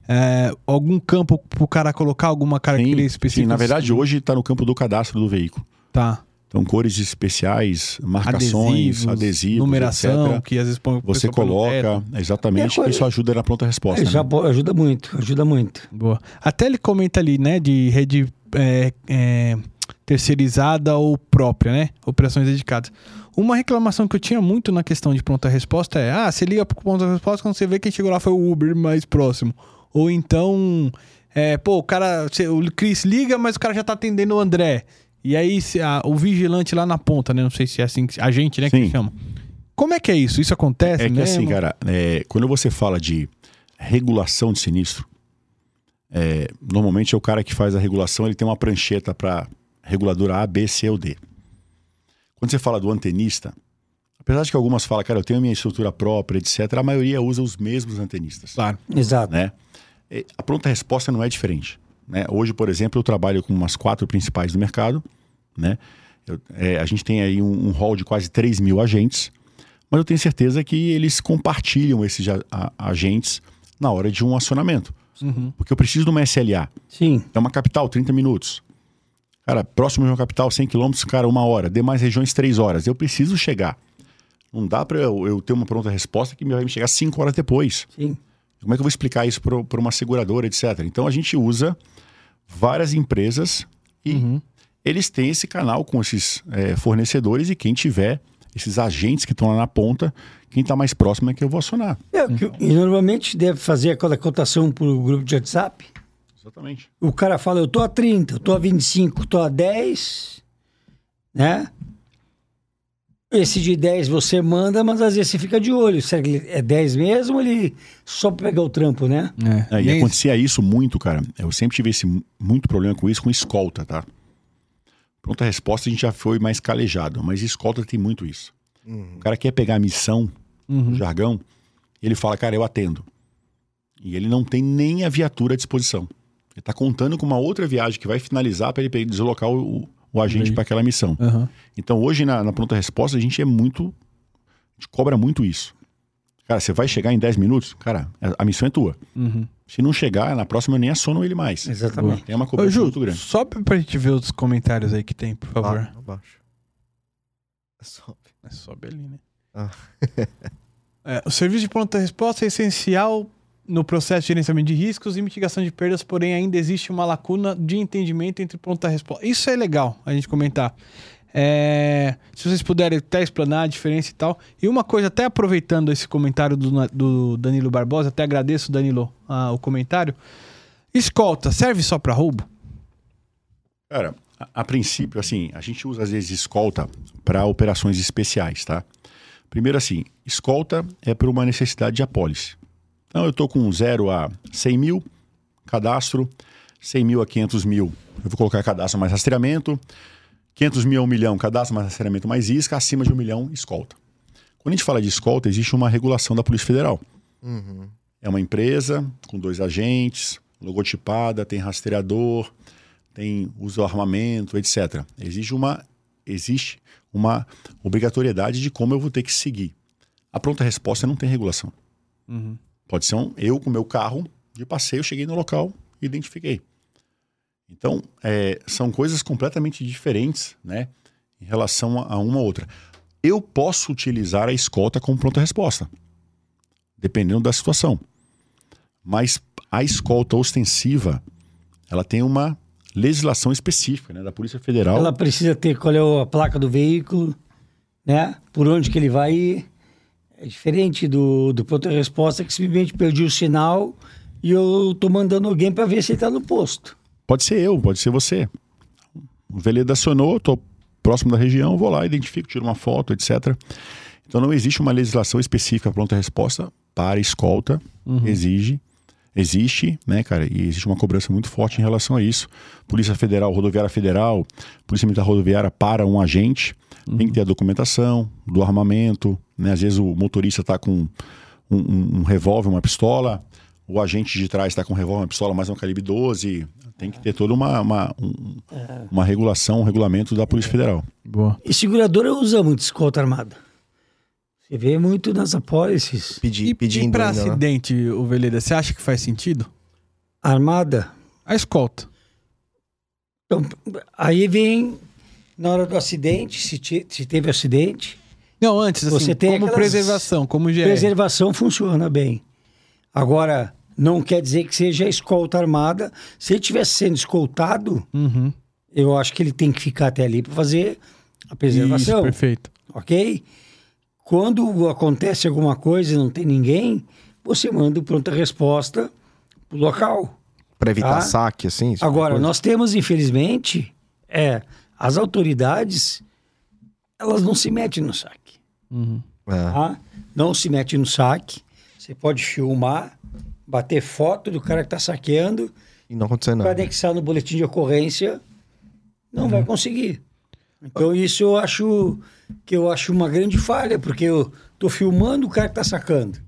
é, algum campo pro cara colocar alguma Sim, característica específica? sim, na verdade, hoje está no campo do cadastro do veículo. Tá. Então, cores especiais, marcações, adesivos, numeração, etc. que às vezes põe o Você coloca, exatamente, É, co- isso ajuda na pronta resposta. É, já né? po- ajuda muito, ajuda muito. Boa. Até ele comenta ali, né, de rede é, é, terceirizada ou própria, né? Operações dedicadas. Uma reclamação que eu tinha muito na questão de pronta resposta é: ah, você liga pro pronta resposta quando você vê quem chegou lá foi o Uber mais próximo. Ou então, é, pô, o cara, o Chris liga, mas o cara já tá atendendo o André. E aí a- o vigilante lá na ponta, né? Não sei se é assim, que- a gente, né, que Sim. chama. Como é que é isso? Isso acontece É que assim, cara, é, quando você fala de regulação de sinistro, é, normalmente é o cara que faz a regulação, ele tem uma prancheta para reguladora A, B, C ou D. Quando você fala do antenista, apesar de que algumas falam, cara, eu tenho a minha estrutura própria, etc., a maioria usa os mesmos antenistas. Claro. Exato. né? A pronta resposta não é diferente. Né? Hoje, por exemplo, eu trabalho com umas quatro principais do mercado. Né? Eu- é, a gente tem aí um, um hall de quase 3 mil agentes, mas eu tenho certeza que eles compartilham esses a- a- agentes na hora de um acionamento. Porque eu preciso de uma SLA. Sim. É uma capital, 30 minutos. Cara, próximo de uma capital, 100 quilômetros, cara, uma hora. Demais regiões, três horas. Eu preciso chegar. Não dá para eu, eu ter uma pronta resposta que vai me chegar cinco horas depois. Sim. Como é que eu vou explicar isso para uma seguradora, etc. Então a gente usa várias empresas e eles têm esse canal com esses é, fornecedores e quem tiver esses agentes que estão lá na ponta, quem está mais próximo é que eu vou acionar. É, que- e normalmente deve fazer aquela cotação por grupo de WhatsApp. Exatamente. O cara fala, eu tô a 30, eu tô a 25, eu tô a 10, né? Esse de 10 você manda, mas às vezes você fica de olho. Será que ele é 10 mesmo ou ele só pra pegar o trampo, né? É, É, e nem- acontecia isso muito, cara. Eu sempre tive esse, muito problema com isso, com escolta, tá? Pronta resposta, a gente já foi mais calejado, mas escolta tem muito isso. O cara quer pegar a missão, o jargão, ele fala, cara, eu atendo. E ele não tem nem a viatura à disposição. Ele tá contando com uma outra viagem que vai finalizar para ele deslocar o, o agente para aquela missão. Aham. Então hoje na, na pronta resposta a gente é muito. A gente cobra muito isso. Cara, você vai chegar em 10 minutos? Cara, a- a missão é tua. Uhum. Se não chegar, na próxima eu nem assono ele mais. Exatamente. Tem uma Ô, cobrança Ju, muito grande. sobe pra gente ver os comentários aí que tem, por favor. Lá, abaixo. Sobe. É, sobe ali, né? Ah. É, o serviço de pronta resposta é essencial no processo de gerenciamento de riscos e mitigação de perdas, porém ainda existe uma lacuna de entendimento entre pronta resposta. Isso é legal a gente comentar. É, se vocês puderem até explanar a diferença e tal. E uma coisa, até aproveitando esse comentário do, do Danilo Barbosa, até agradeço, Danilo, ah, o comentário. Escolta, serve só para roubo? Cara, a, a princípio, assim, a gente usa às vezes escolta para operações especiais, tá? Primeiro, assim, escolta é por uma necessidade de apólice. Então, eu tô com 0 a 100 mil, cadastro, 100 mil a 500 mil, eu vou colocar cadastro mais rastreamento, 500 mil a 1 milhão, cadastro mais rastreamento mais isca, acima de 1 milhão, escolta. Quando a gente fala de escolta, existe uma regulação da Polícia Federal. Uhum. É uma empresa com dois agentes, logotipada, tem rastreador, tem uso do armamento, etc. Existe uma, existe uma obrigatoriedade de como eu vou ter que seguir. A pronta resposta não tem regulação. Uhum. Pode ser um, eu com meu carro de passeio, cheguei no local e identifiquei. Então, é, são coisas completamente diferentes, né? Em relação a, uma ou outra. Eu posso utilizar a escolta como pronta resposta, dependendo da situação. Mas a escolta ostensiva, ela tem uma legislação específica, né? Da Polícia Federal. Ela precisa ter qual é a placa do veículo, né? Por onde que ele vai ir. É diferente do, do pronto-resposta que simplesmente perdi o sinal e eu tô mandando alguém para ver se ele tá no posto. Pode ser eu, pode ser você. O Veleda acionou, estou próximo da região, vou lá, identifico, tiro uma foto, etc. Então não existe uma legislação específica pronta resposta para escolta, exige, existe, né, cara, e existe uma cobrança muito forte em relação a isso. Polícia Federal, Rodoviária Federal, Polícia Militar Rodoviária para um agente, tem que ter a documentação do armamento, né? Às vezes o motorista está com um, um, um revólver, uma pistola, o agente de trás está com um revólver, uma pistola, mais um calibre 12. Tem que ter toda uma, uma, um- uma regulação, um regulamento da Polícia Federal. Boa. E seguradora usa muito escolta armada. Você vê muito nas apólices. Pedi, E, pedindo e ainda, né? acidente, o Veleda, você acha que faz sentido? Armada. A escolta. Então, aí vem, na hora do acidente, se, te- se teve acidente, Não, antes, assim, Você tem como aquelas- preservação, como GR. preservação funciona bem. Agora, não quer dizer que seja escolta armada. Se ele estivesse sendo escoltado, Uhum. eu acho que ele tem que ficar até ali para fazer a Isso, preservação, perfeito. ok? Quando acontece alguma coisa e não tem ninguém, você manda o pronta resposta pro local. Pra evitar Tá. saque, assim? tipo Agora, coisa? nós temos, infelizmente, é, as autoridades, elas não se metem no saque. Uhum. É. tá? Não se mete no saque. Você pode filmar, bater foto do cara que está saqueando, E não aconteceu para nada. anexar no boletim de ocorrência, não vai conseguir. Então isso eu acho que eu acho uma grande falha, porque eu tô filmando o cara que tá sacando.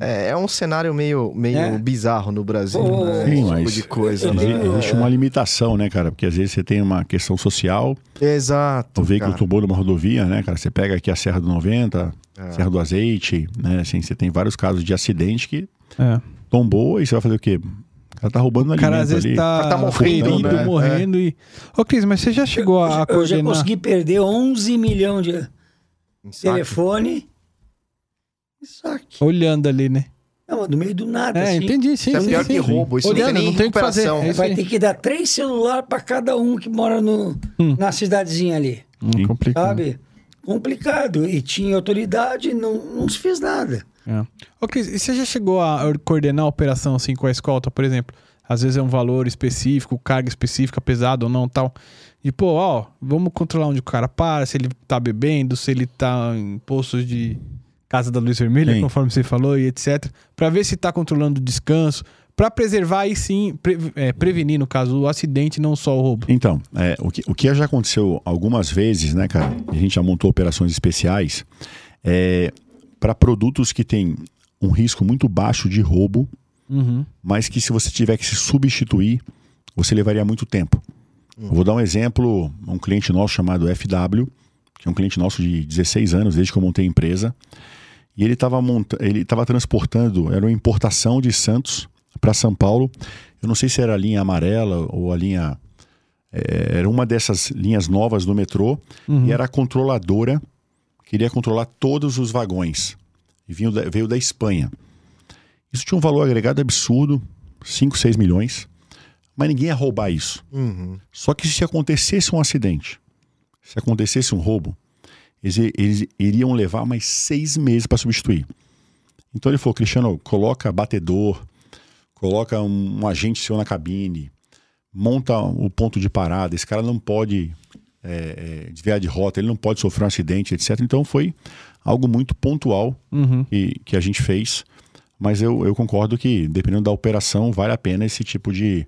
É, é um cenário meio, meio É. bizarro no Brasil, Ô, né? Sim, Esse mas- tipo de coisa, Eu né? Exi- Existe uma limitação, né, cara? Porque às vezes você tem uma questão social, Exato, o veículo cara. tombou numa rodovia, né, cara? Você pega aqui a Serra do 90, É. Serra do Azeite, né? Assim, você tem vários casos de acidente que É. tombou e você vai fazer o quê? O cara tá roubando O alimento cara às vezes ali. tá, tá morrendo, ferido, né? morrendo e... Ô, Cris, mas você já chegou a, a eu já coordenar... consegui perder 11 milhões de telefone Olhando ali, né? Não, mas no meio do nada, É, assim. entendi, sim, Isso é sim, pior sim. que roubo, isso Olhando, não tem não tem que fazer. É Vai ter que dar três celulares para cada um que mora no, Hum. na cidadezinha ali. Hum, complicado. Sabe? Complicado. E tinha autoridade, não, não se fez nada. É. Cris, e você já chegou a or- coordenar a operação assim com a escolta, por exemplo? Às vezes é um valor específico, carga específica, pesado ou não, tal. E, pô, ó, vamos controlar onde o cara para, se ele tá bebendo, se ele tá em postos de Casa da Luz Vermelha, Sim. conforme você falou, e etc. Pra ver se tá controlando o descanso, pra preservar aí sim, pre- é, prevenir, no caso, o acidente, não só o roubo. Então, é, o, que, o que já aconteceu algumas vezes, né, cara? A gente já montou operações especiais é, para produtos que têm um risco muito baixo de roubo, Uhum. mas que se você tiver que se substituir, você levaria muito tempo. Eu vou dar um exemplo, um cliente nosso chamado FW, que é um cliente nosso de 16 anos, desde que eu montei a empresa. E ele estava monta ele tava transportando, era uma importação de Santos para São Paulo. Eu não sei se era a linha amarela ou a linha. é, era uma dessas linhas novas do metrô. Uhum. E era a controladora, queria controlar todos os vagões. E veio da, veio da Espanha. Isso tinha um valor agregado absurdo 5, 6 milhões. Mas ninguém ia roubar isso. Uhum. Só que se acontecesse um acidente, se acontecesse um roubo, eles, eles iriam levar mais seis meses para substituir. Então ele falou, Cristiano, coloca batedor, coloca um, um agente seu na cabine, monta o ponto de parada. Esse cara não pode é, é, desviar de rota, ele não pode sofrer um acidente, etc. Então foi algo muito pontual Uhum. que, que a gente fez. Mas eu, eu concordo que, dependendo da operação, vale a pena esse tipo de,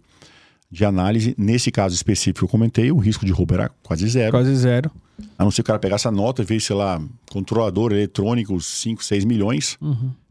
de análise. Nesse caso específico que eu comentei, o risco de roubo era quase zero. Quase zero. A não ser que o cara pegasse a nota e veio, sei lá, controlador eletrônico, 5, 6 milhões,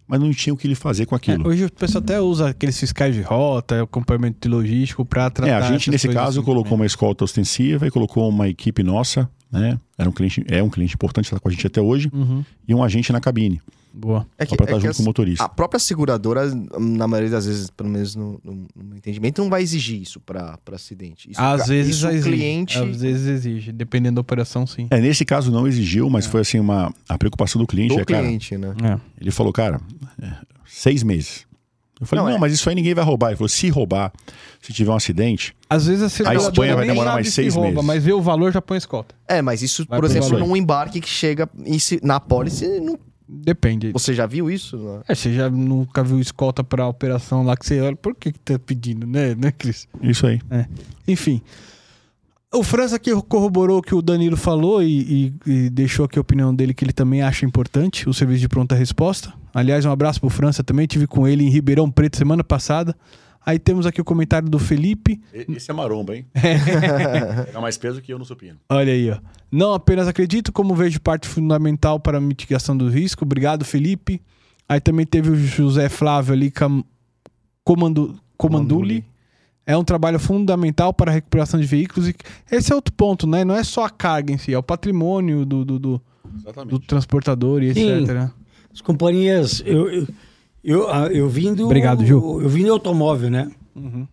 mas não tinha o que ele fazer com É, aquilo. hoje o pessoal até usa aqueles fiscais de rota, acompanhamento de logístico para tratar. É, a gente nesse caso assim colocou também. uma escolta ostensiva e colocou uma equipe nossa, né? Era um cliente, é um cliente importante, está com a gente até hoje, Uhum. e um agente na cabine, Boa. É só para estar junto as- com o motorista. A própria seguradora, na maioria das vezes, pelo menos no, no- no meu entendimento, não vai exigir isso para acidente. Isso, Às ca- vezes isso exige. cliente. Às vezes exige, dependendo da operação, sim. É, nesse caso não exigiu, mas foi assim uma a preocupação do cliente, do é, cara. cliente, né? É. Ele falou, cara, é, seis meses. Eu falei, Não, não, é. mas isso aí ninguém vai roubar. Ele falou, se roubar, se tiver um acidente, Às vezes a seguradora Espanha vai demorar mais se seis rouba, meses. mas vê o valor já põe escolta. É, mas isso, Vai por exemplo, num embarque que chega e se- na pólice, não- Depende. você já viu isso? né? É, você já nunca viu escolta pra operação lá que você olha, por que, que tá pedindo, né, né, Cris? isso aí. Enfim. O França aqui corroborou o que o Danilo falou e, e- e deixou aqui a opinião dele que ele também acha importante o serviço de pronta resposta. Aliás, um abraço pro França também, tive com ele em Ribeirão Preto semana passada. Aí temos aqui o comentário do Felipe. Esse é maromba, hein? Pegar mais peso que eu no supino. Olha aí, ó. Não apenas acredito, como vejo parte fundamental para a mitigação do risco. Obrigado, Felipe. Aí também teve o José Flávio ali, cam... Comando... Comanduli. É um trabalho fundamental para a recuperação de veículos. E esse é outro ponto, né? Não é só a carga em si, é o patrimônio do, do, do, do transportador e Sim. etc. As companhias, eu, eu, eu, ah, eu vim do. Obrigado, Gil. Eu vim do automóvel, né? Uhum.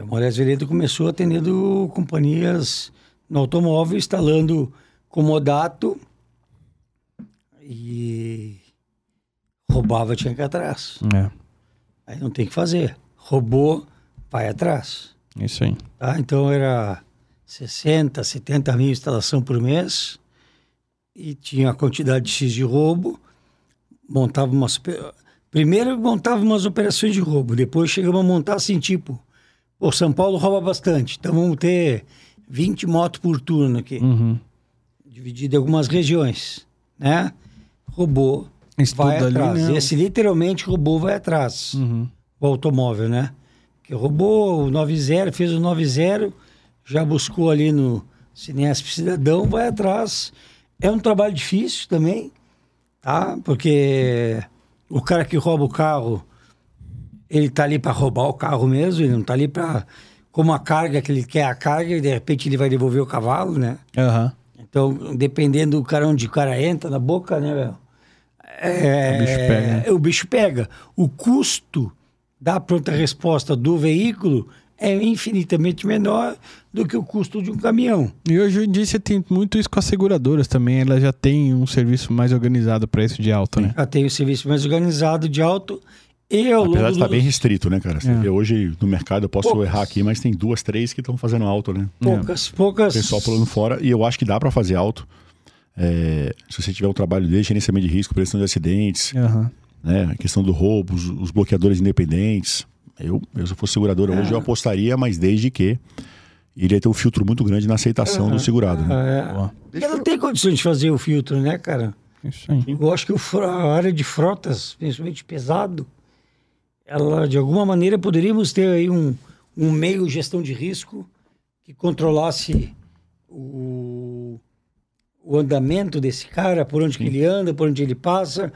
A Moraes Veredo começou atendendo companhias no automóvel, instalando comodato e roubava, tinha que ir atrás. É, Aí não tem o que fazer. Roubou, vai atrás. isso aí. Tá? Então era 60, 70 mil instalação por mês e tinha a quantidade X de roubo. Montava umas. ope- Primeiro montava umas operações de roubo, depois chegamos a montar assim, tipo, o São Paulo rouba bastante, então vamos ter 20 motos por turno aqui, Uhum. dividido em algumas regiões, né? Roubou, Isso vai ali, atrás. né? Esse literalmente roubou, vai atrás Uhum. o automóvel, né? Que roubou o 90, fez o 90, já buscou ali no Cinesp Cidadão, vai atrás. É um trabalho difícil também, tá? Porque o cara que rouba o carro, ele tá ali para roubar o carro mesmo, ele não tá ali para como a carga que ele quer a carga e de repente ele vai devolver o cavalo, né? Aham. Então, dependendo do cara onde o cara entra na boca, né, velho? É, O bicho pega, né? O bicho pega. O custo da pronta resposta do veículo é infinitamente menor do que o custo de um caminhão. E hoje em dia você tem muito isso com as seguradoras também. Elas já têm um serviço mais organizado para isso de alta, né? Já tem o serviço mais organizado de alto e ao Apesar de estar dos bem restrito, né, cara? Você É. vê hoje no mercado, eu posso Poucas. errar aqui, mas tem duas, três que estão fazendo alto, né? poucas, poucas. Pessoal pulando fora. E eu acho que dá para fazer alto. É, se você tiver um trabalho de gerenciamento de risco, prevenção de acidentes, Aham. né? A questão do roubo, os, os bloqueadores independentes. Eu, eu, se eu fosse seguradora hoje, eu apostaria, mas desde que iria ter um filtro muito grande na aceitação do segurado. Né? É, porque não tem condições de fazer o filtro, né, cara? Isso aí. Eu acho que o a área de frotas, principalmente pesado, ela de alguma maneira poderíamos ter aí um, um meio gestão de risco que controlasse o, o andamento desse cara, por onde que ele anda, por onde ele passa,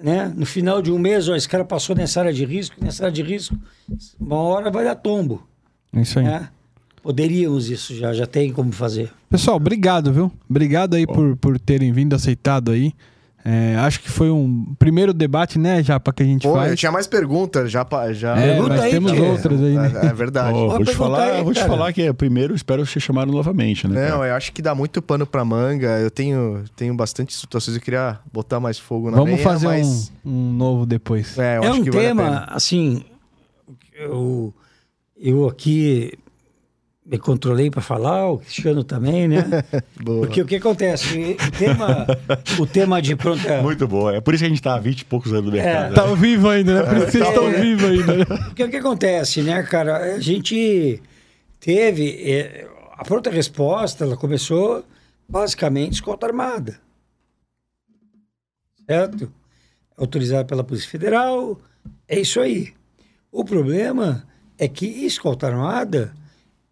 né? No final de um mês, ó, esse cara passou nessa área de risco, nessa área de risco, uma hora vai dar tombo, Isso aí. né? Poderíamos isso já, já tem como fazer. Pessoal, obrigado, viu? Obrigado aí por, por terem vindo, aceitado aí. É, acho que foi um primeiro debate, né, Japa, que a gente Pô, faz. eu tinha mais perguntas, já. pa- já É, Pergunta nós aí, temos que- outras aí, né? É, é verdade. Ó, vou te falar, aí, vou te falar que é, primeiro espero ser chamado novamente, né? Não, cara? eu acho que dá muito pano pra manga. Eu tenho, tenho bastante situações. Eu queria botar mais fogo na Vamos lenha, fazer mas... um, um novo depois. É, eu é acho um vale tema, pena. assim, eu, eu aqui me controlei para falar, o Cristiano também, né? Boa. Porque o que acontece? O tema, o tema de pronta. Muito bom. É por isso que a gente tá há 20 e poucos anos no mercado. Tá vivo ainda, né? Por isso que vocês estão bom. vivos ainda. né? Porque o que acontece, né, cara? A gente teve. eh, a pronta resposta, ela começou basicamente escolta armada. Certo? Autorizada pela Polícia Federal, é isso aí. O problema é que escolta armada,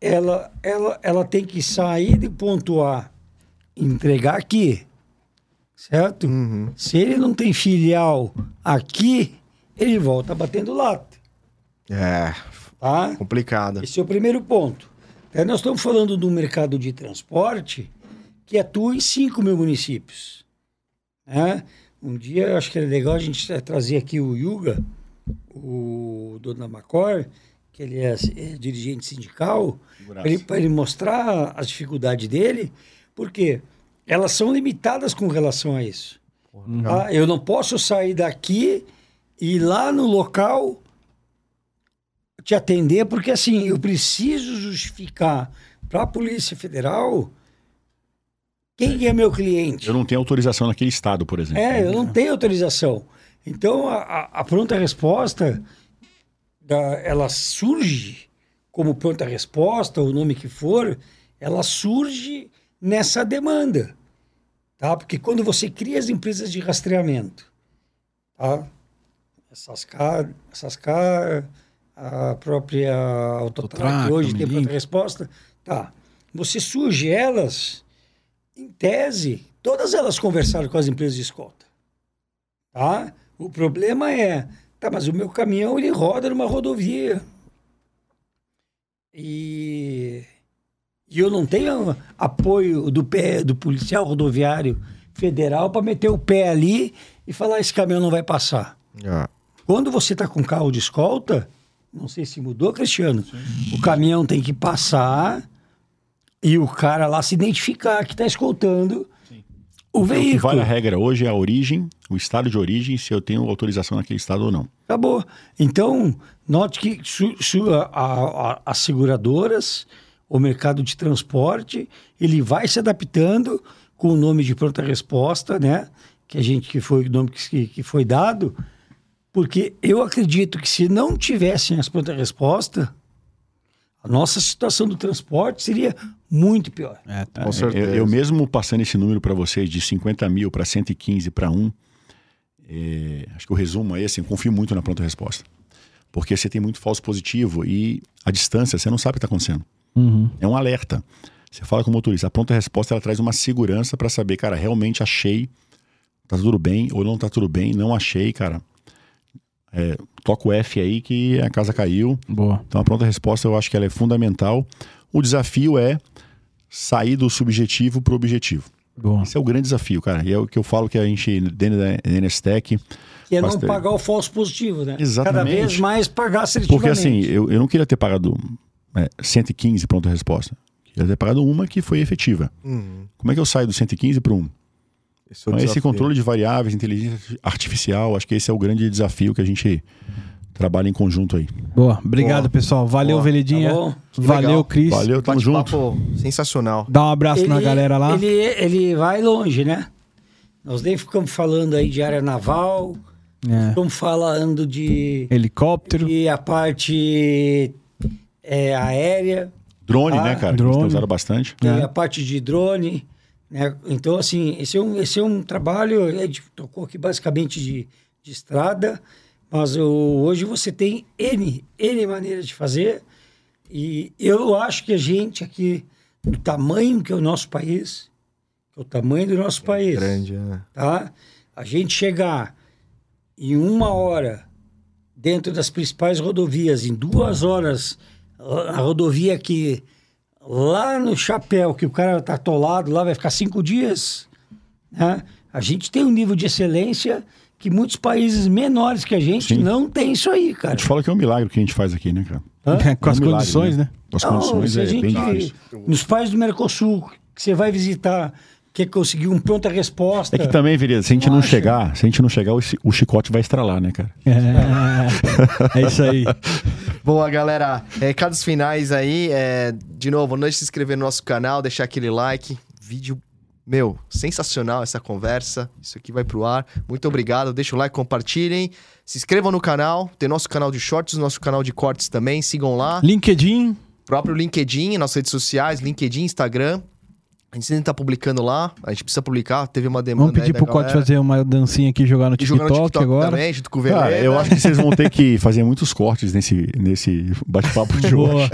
ela, ela, ela tem que sair de ponto A, entregar aqui. Certo? Uhum. Se ele não tem filial aqui, ele volta batendo lata. É, Tá? complicado. Esse é o primeiro ponto. Aí nós estamos falando do mercado de transporte que atua em 5 mil municípios. né? Um dia eu acho que era legal a gente trazer aqui o Yuga, o dono da Macor, que ele é, é dirigente sindical, para ele, ele mostrar as dificuldades dele, porque elas são limitadas com relação a isso. tá? Eu não posso sair daqui e ir lá no local te atender, porque assim, eu preciso justificar para a Polícia Federal quem é meu cliente. Eu não tenho autorização naquele estado, por exemplo. É, eu não tenho autorização. Então, a, a- a pronta resposta, da- ela surge como pronta resposta, o nome que for, ela surge nessa demanda. Tá? Porque quando você cria as empresas de rastreamento, tá? essas car, essas car a própria Autotrack, hoje tem pronta resposta, tá. Você surge elas, em tese, todas elas conversaram com as empresas de escolta. Tá? O problema é, tá, mas o meu caminhão ele roda numa rodovia. E, e eu não tenho apoio do pé do policial rodoviário federal para meter o pé ali e falar esse caminhão não vai passar. Ah, Quando você está com carro de escolta, não sei se mudou, Cristiano, o caminhão tem que passar e o cara lá se identificar que está escoltando o que veículo. vale a regra hoje é a origem, o estado de origem, se eu tenho autorização naquele estado ou não. Acabou. Então, note que su- su- a- a- as seguradoras, o mercado de transporte, ele vai se adaptando com o nome de pronta resposta, né? Que a gente que foi o nome que, que foi dado, porque eu acredito que se não tivessem as pronta resposta, a nossa situação do transporte seria muito pior. É, tá. Com É, certeza. Eu, eu mesmo passando esse número para vocês de 50 mil para 115 para 1, é, acho que o resumo é esse, eu confio muito na pronta resposta. Porque você tem muito falso positivo e a distância, você não sabe o que está acontecendo. Uhum. É um alerta. Você fala com o motorista, a pronta resposta ela traz uma segurança para saber, cara, realmente achei, tá tudo bem ou não tá tudo bem, não achei, cara. É, toca o F aí que a casa caiu. Boa. Então a pronta resposta eu acho que ela é fundamental. O desafio é sair do subjetivo para o objetivo. Boa. Esse é o grande desafio, cara. E é o que eu falo que a gente, dentro da NSTEC, Que é não Bastante. pagar o falso positivo, né? Cada Exatamente. vez mais pagar assertivamente. porque assim, eu, eu não queria ter pagado é, 115 pronta resposta. Queria ter pagado uma que foi efetiva. uhum. Como é que eu saio do 115 para um? Esse é Então, esse controle de variáveis, inteligência artificial, acho que esse é o grande desafio que a gente trabalha em conjunto aí. Boa. Obrigado, Boa. pessoal. Valeu, Boa. Veledinha. Tá. Valeu. Cris. Valeu, tamo junto. Sensacional. Dá um abraço na galera lá. Ele, ele vai longe, né? Nós nem ficamos falando aí de área naval, É. ficamos falando de, Helicóptero. de a parte é, aérea, Drone, Ah, né, cara? Que drone. usado bastante. tem É. a parte de drone, né? Então, assim, esse é um, esse é um trabalho, a gente tocou aqui basicamente de, de estrada, mas o- hoje você tem N, N maneiras de fazer, e eu acho que a gente aqui, do tamanho que é o nosso país, que é o tamanho do nosso país, Grande, né? tá? A gente chegar em uma hora dentro das principais rodovias, em duas horas, a rodovia aqui, lá no chapéu, que o cara tá atolado lá, vai ficar cinco dias, né? A gente tem um nível de excelência que muitos países menores que a gente Sim. não tem isso aí, A cara. gente fala que é um milagre o que a gente faz aqui, né, cara? Com as É um milagre, condições, né? As Não, condições a é gente, bem difícil. nos países do Mercosul, que você vai visitar, quer conseguir um pronta resposta. É que também, Veredas, se a gente Não não chegar, se a gente não chegar, o chicote vai estralar, né, cara? É, é isso aí. Boa, galera. Recados finais aí. é, de novo, não deixe de se inscrever no nosso canal, deixar aquele like. Vídeo, meu, sensacional essa conversa. Isso aqui vai pro ar. Muito obrigado. Deixa o like, compartilhem. Se inscrevam no canal. Tem nosso canal de shorts, nosso canal de cortes também. Sigam lá. LinkedIn. próprio LinkedIn, nossas redes sociais, LinkedIn, Instagram. A gente sempre tá publicando lá. A gente precisa publicar. Teve uma demanda Vamos pedir pro Cote fazer uma dancinha aqui e jogar no E jogar TikTok, no TikTok agora. também, junto com o Veleda. Cara, eu acho que vocês vão ter que fazer muitos cortes nesse, nesse bate-papo de hoje.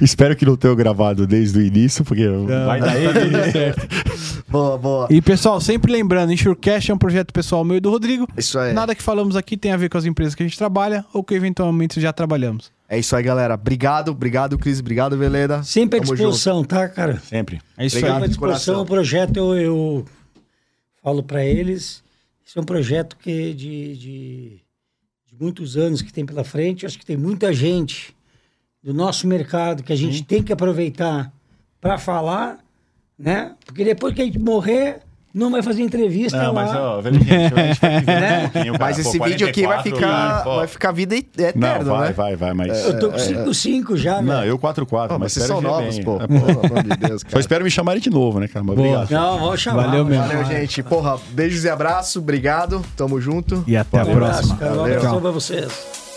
Espero que não tenham gravado desde o início, porque vai dar ele. certo. Boa, boa. E pessoal, sempre lembrando, Insurecast é um projeto pessoal meu e do Rodrigo. Isso aí. Nada que falamos aqui tem a ver com as empresas que a gente trabalha ou que eventualmente já trabalhamos. É isso aí, galera. Obrigado, obrigado, Cris. Obrigado, Veleda. Sempre à Tamo disposição, tá, cara? Sempre. É isso Obrigado. Sempre à aí. de coração. disposição. O projeto, eu, eu falo para eles, isso é um projeto que de, de, de muitos anos que tem pela frente. Acho que tem muita gente do nosso mercado que a gente tem que aproveitar para falar, né? Porque depois que a gente morrer, não vai fazer entrevista Não, lá. mas, ó, velho, gente, a Né? um. Mas Pô, esse vídeo aqui vai 44, ficar, pô. vai ficar vida et- eterno, Não, vai, né? vai, vai, mas... Eu tô com 5-5 já, Não, velho. eu 4-4, Pô, mas mas vocês são novos, bem. pô. É, Pelo amor de Deus, Só cara. espero me chamarem de novo, né, cara? Mas obrigado. Não, vamos chamar. Valeu mesmo. Valeu, gente. Porra, beijos e abraço. Obrigado. Tamo junto. E até a Um abraço, próxima. Um Valeu. abração Tchau. pra vocês.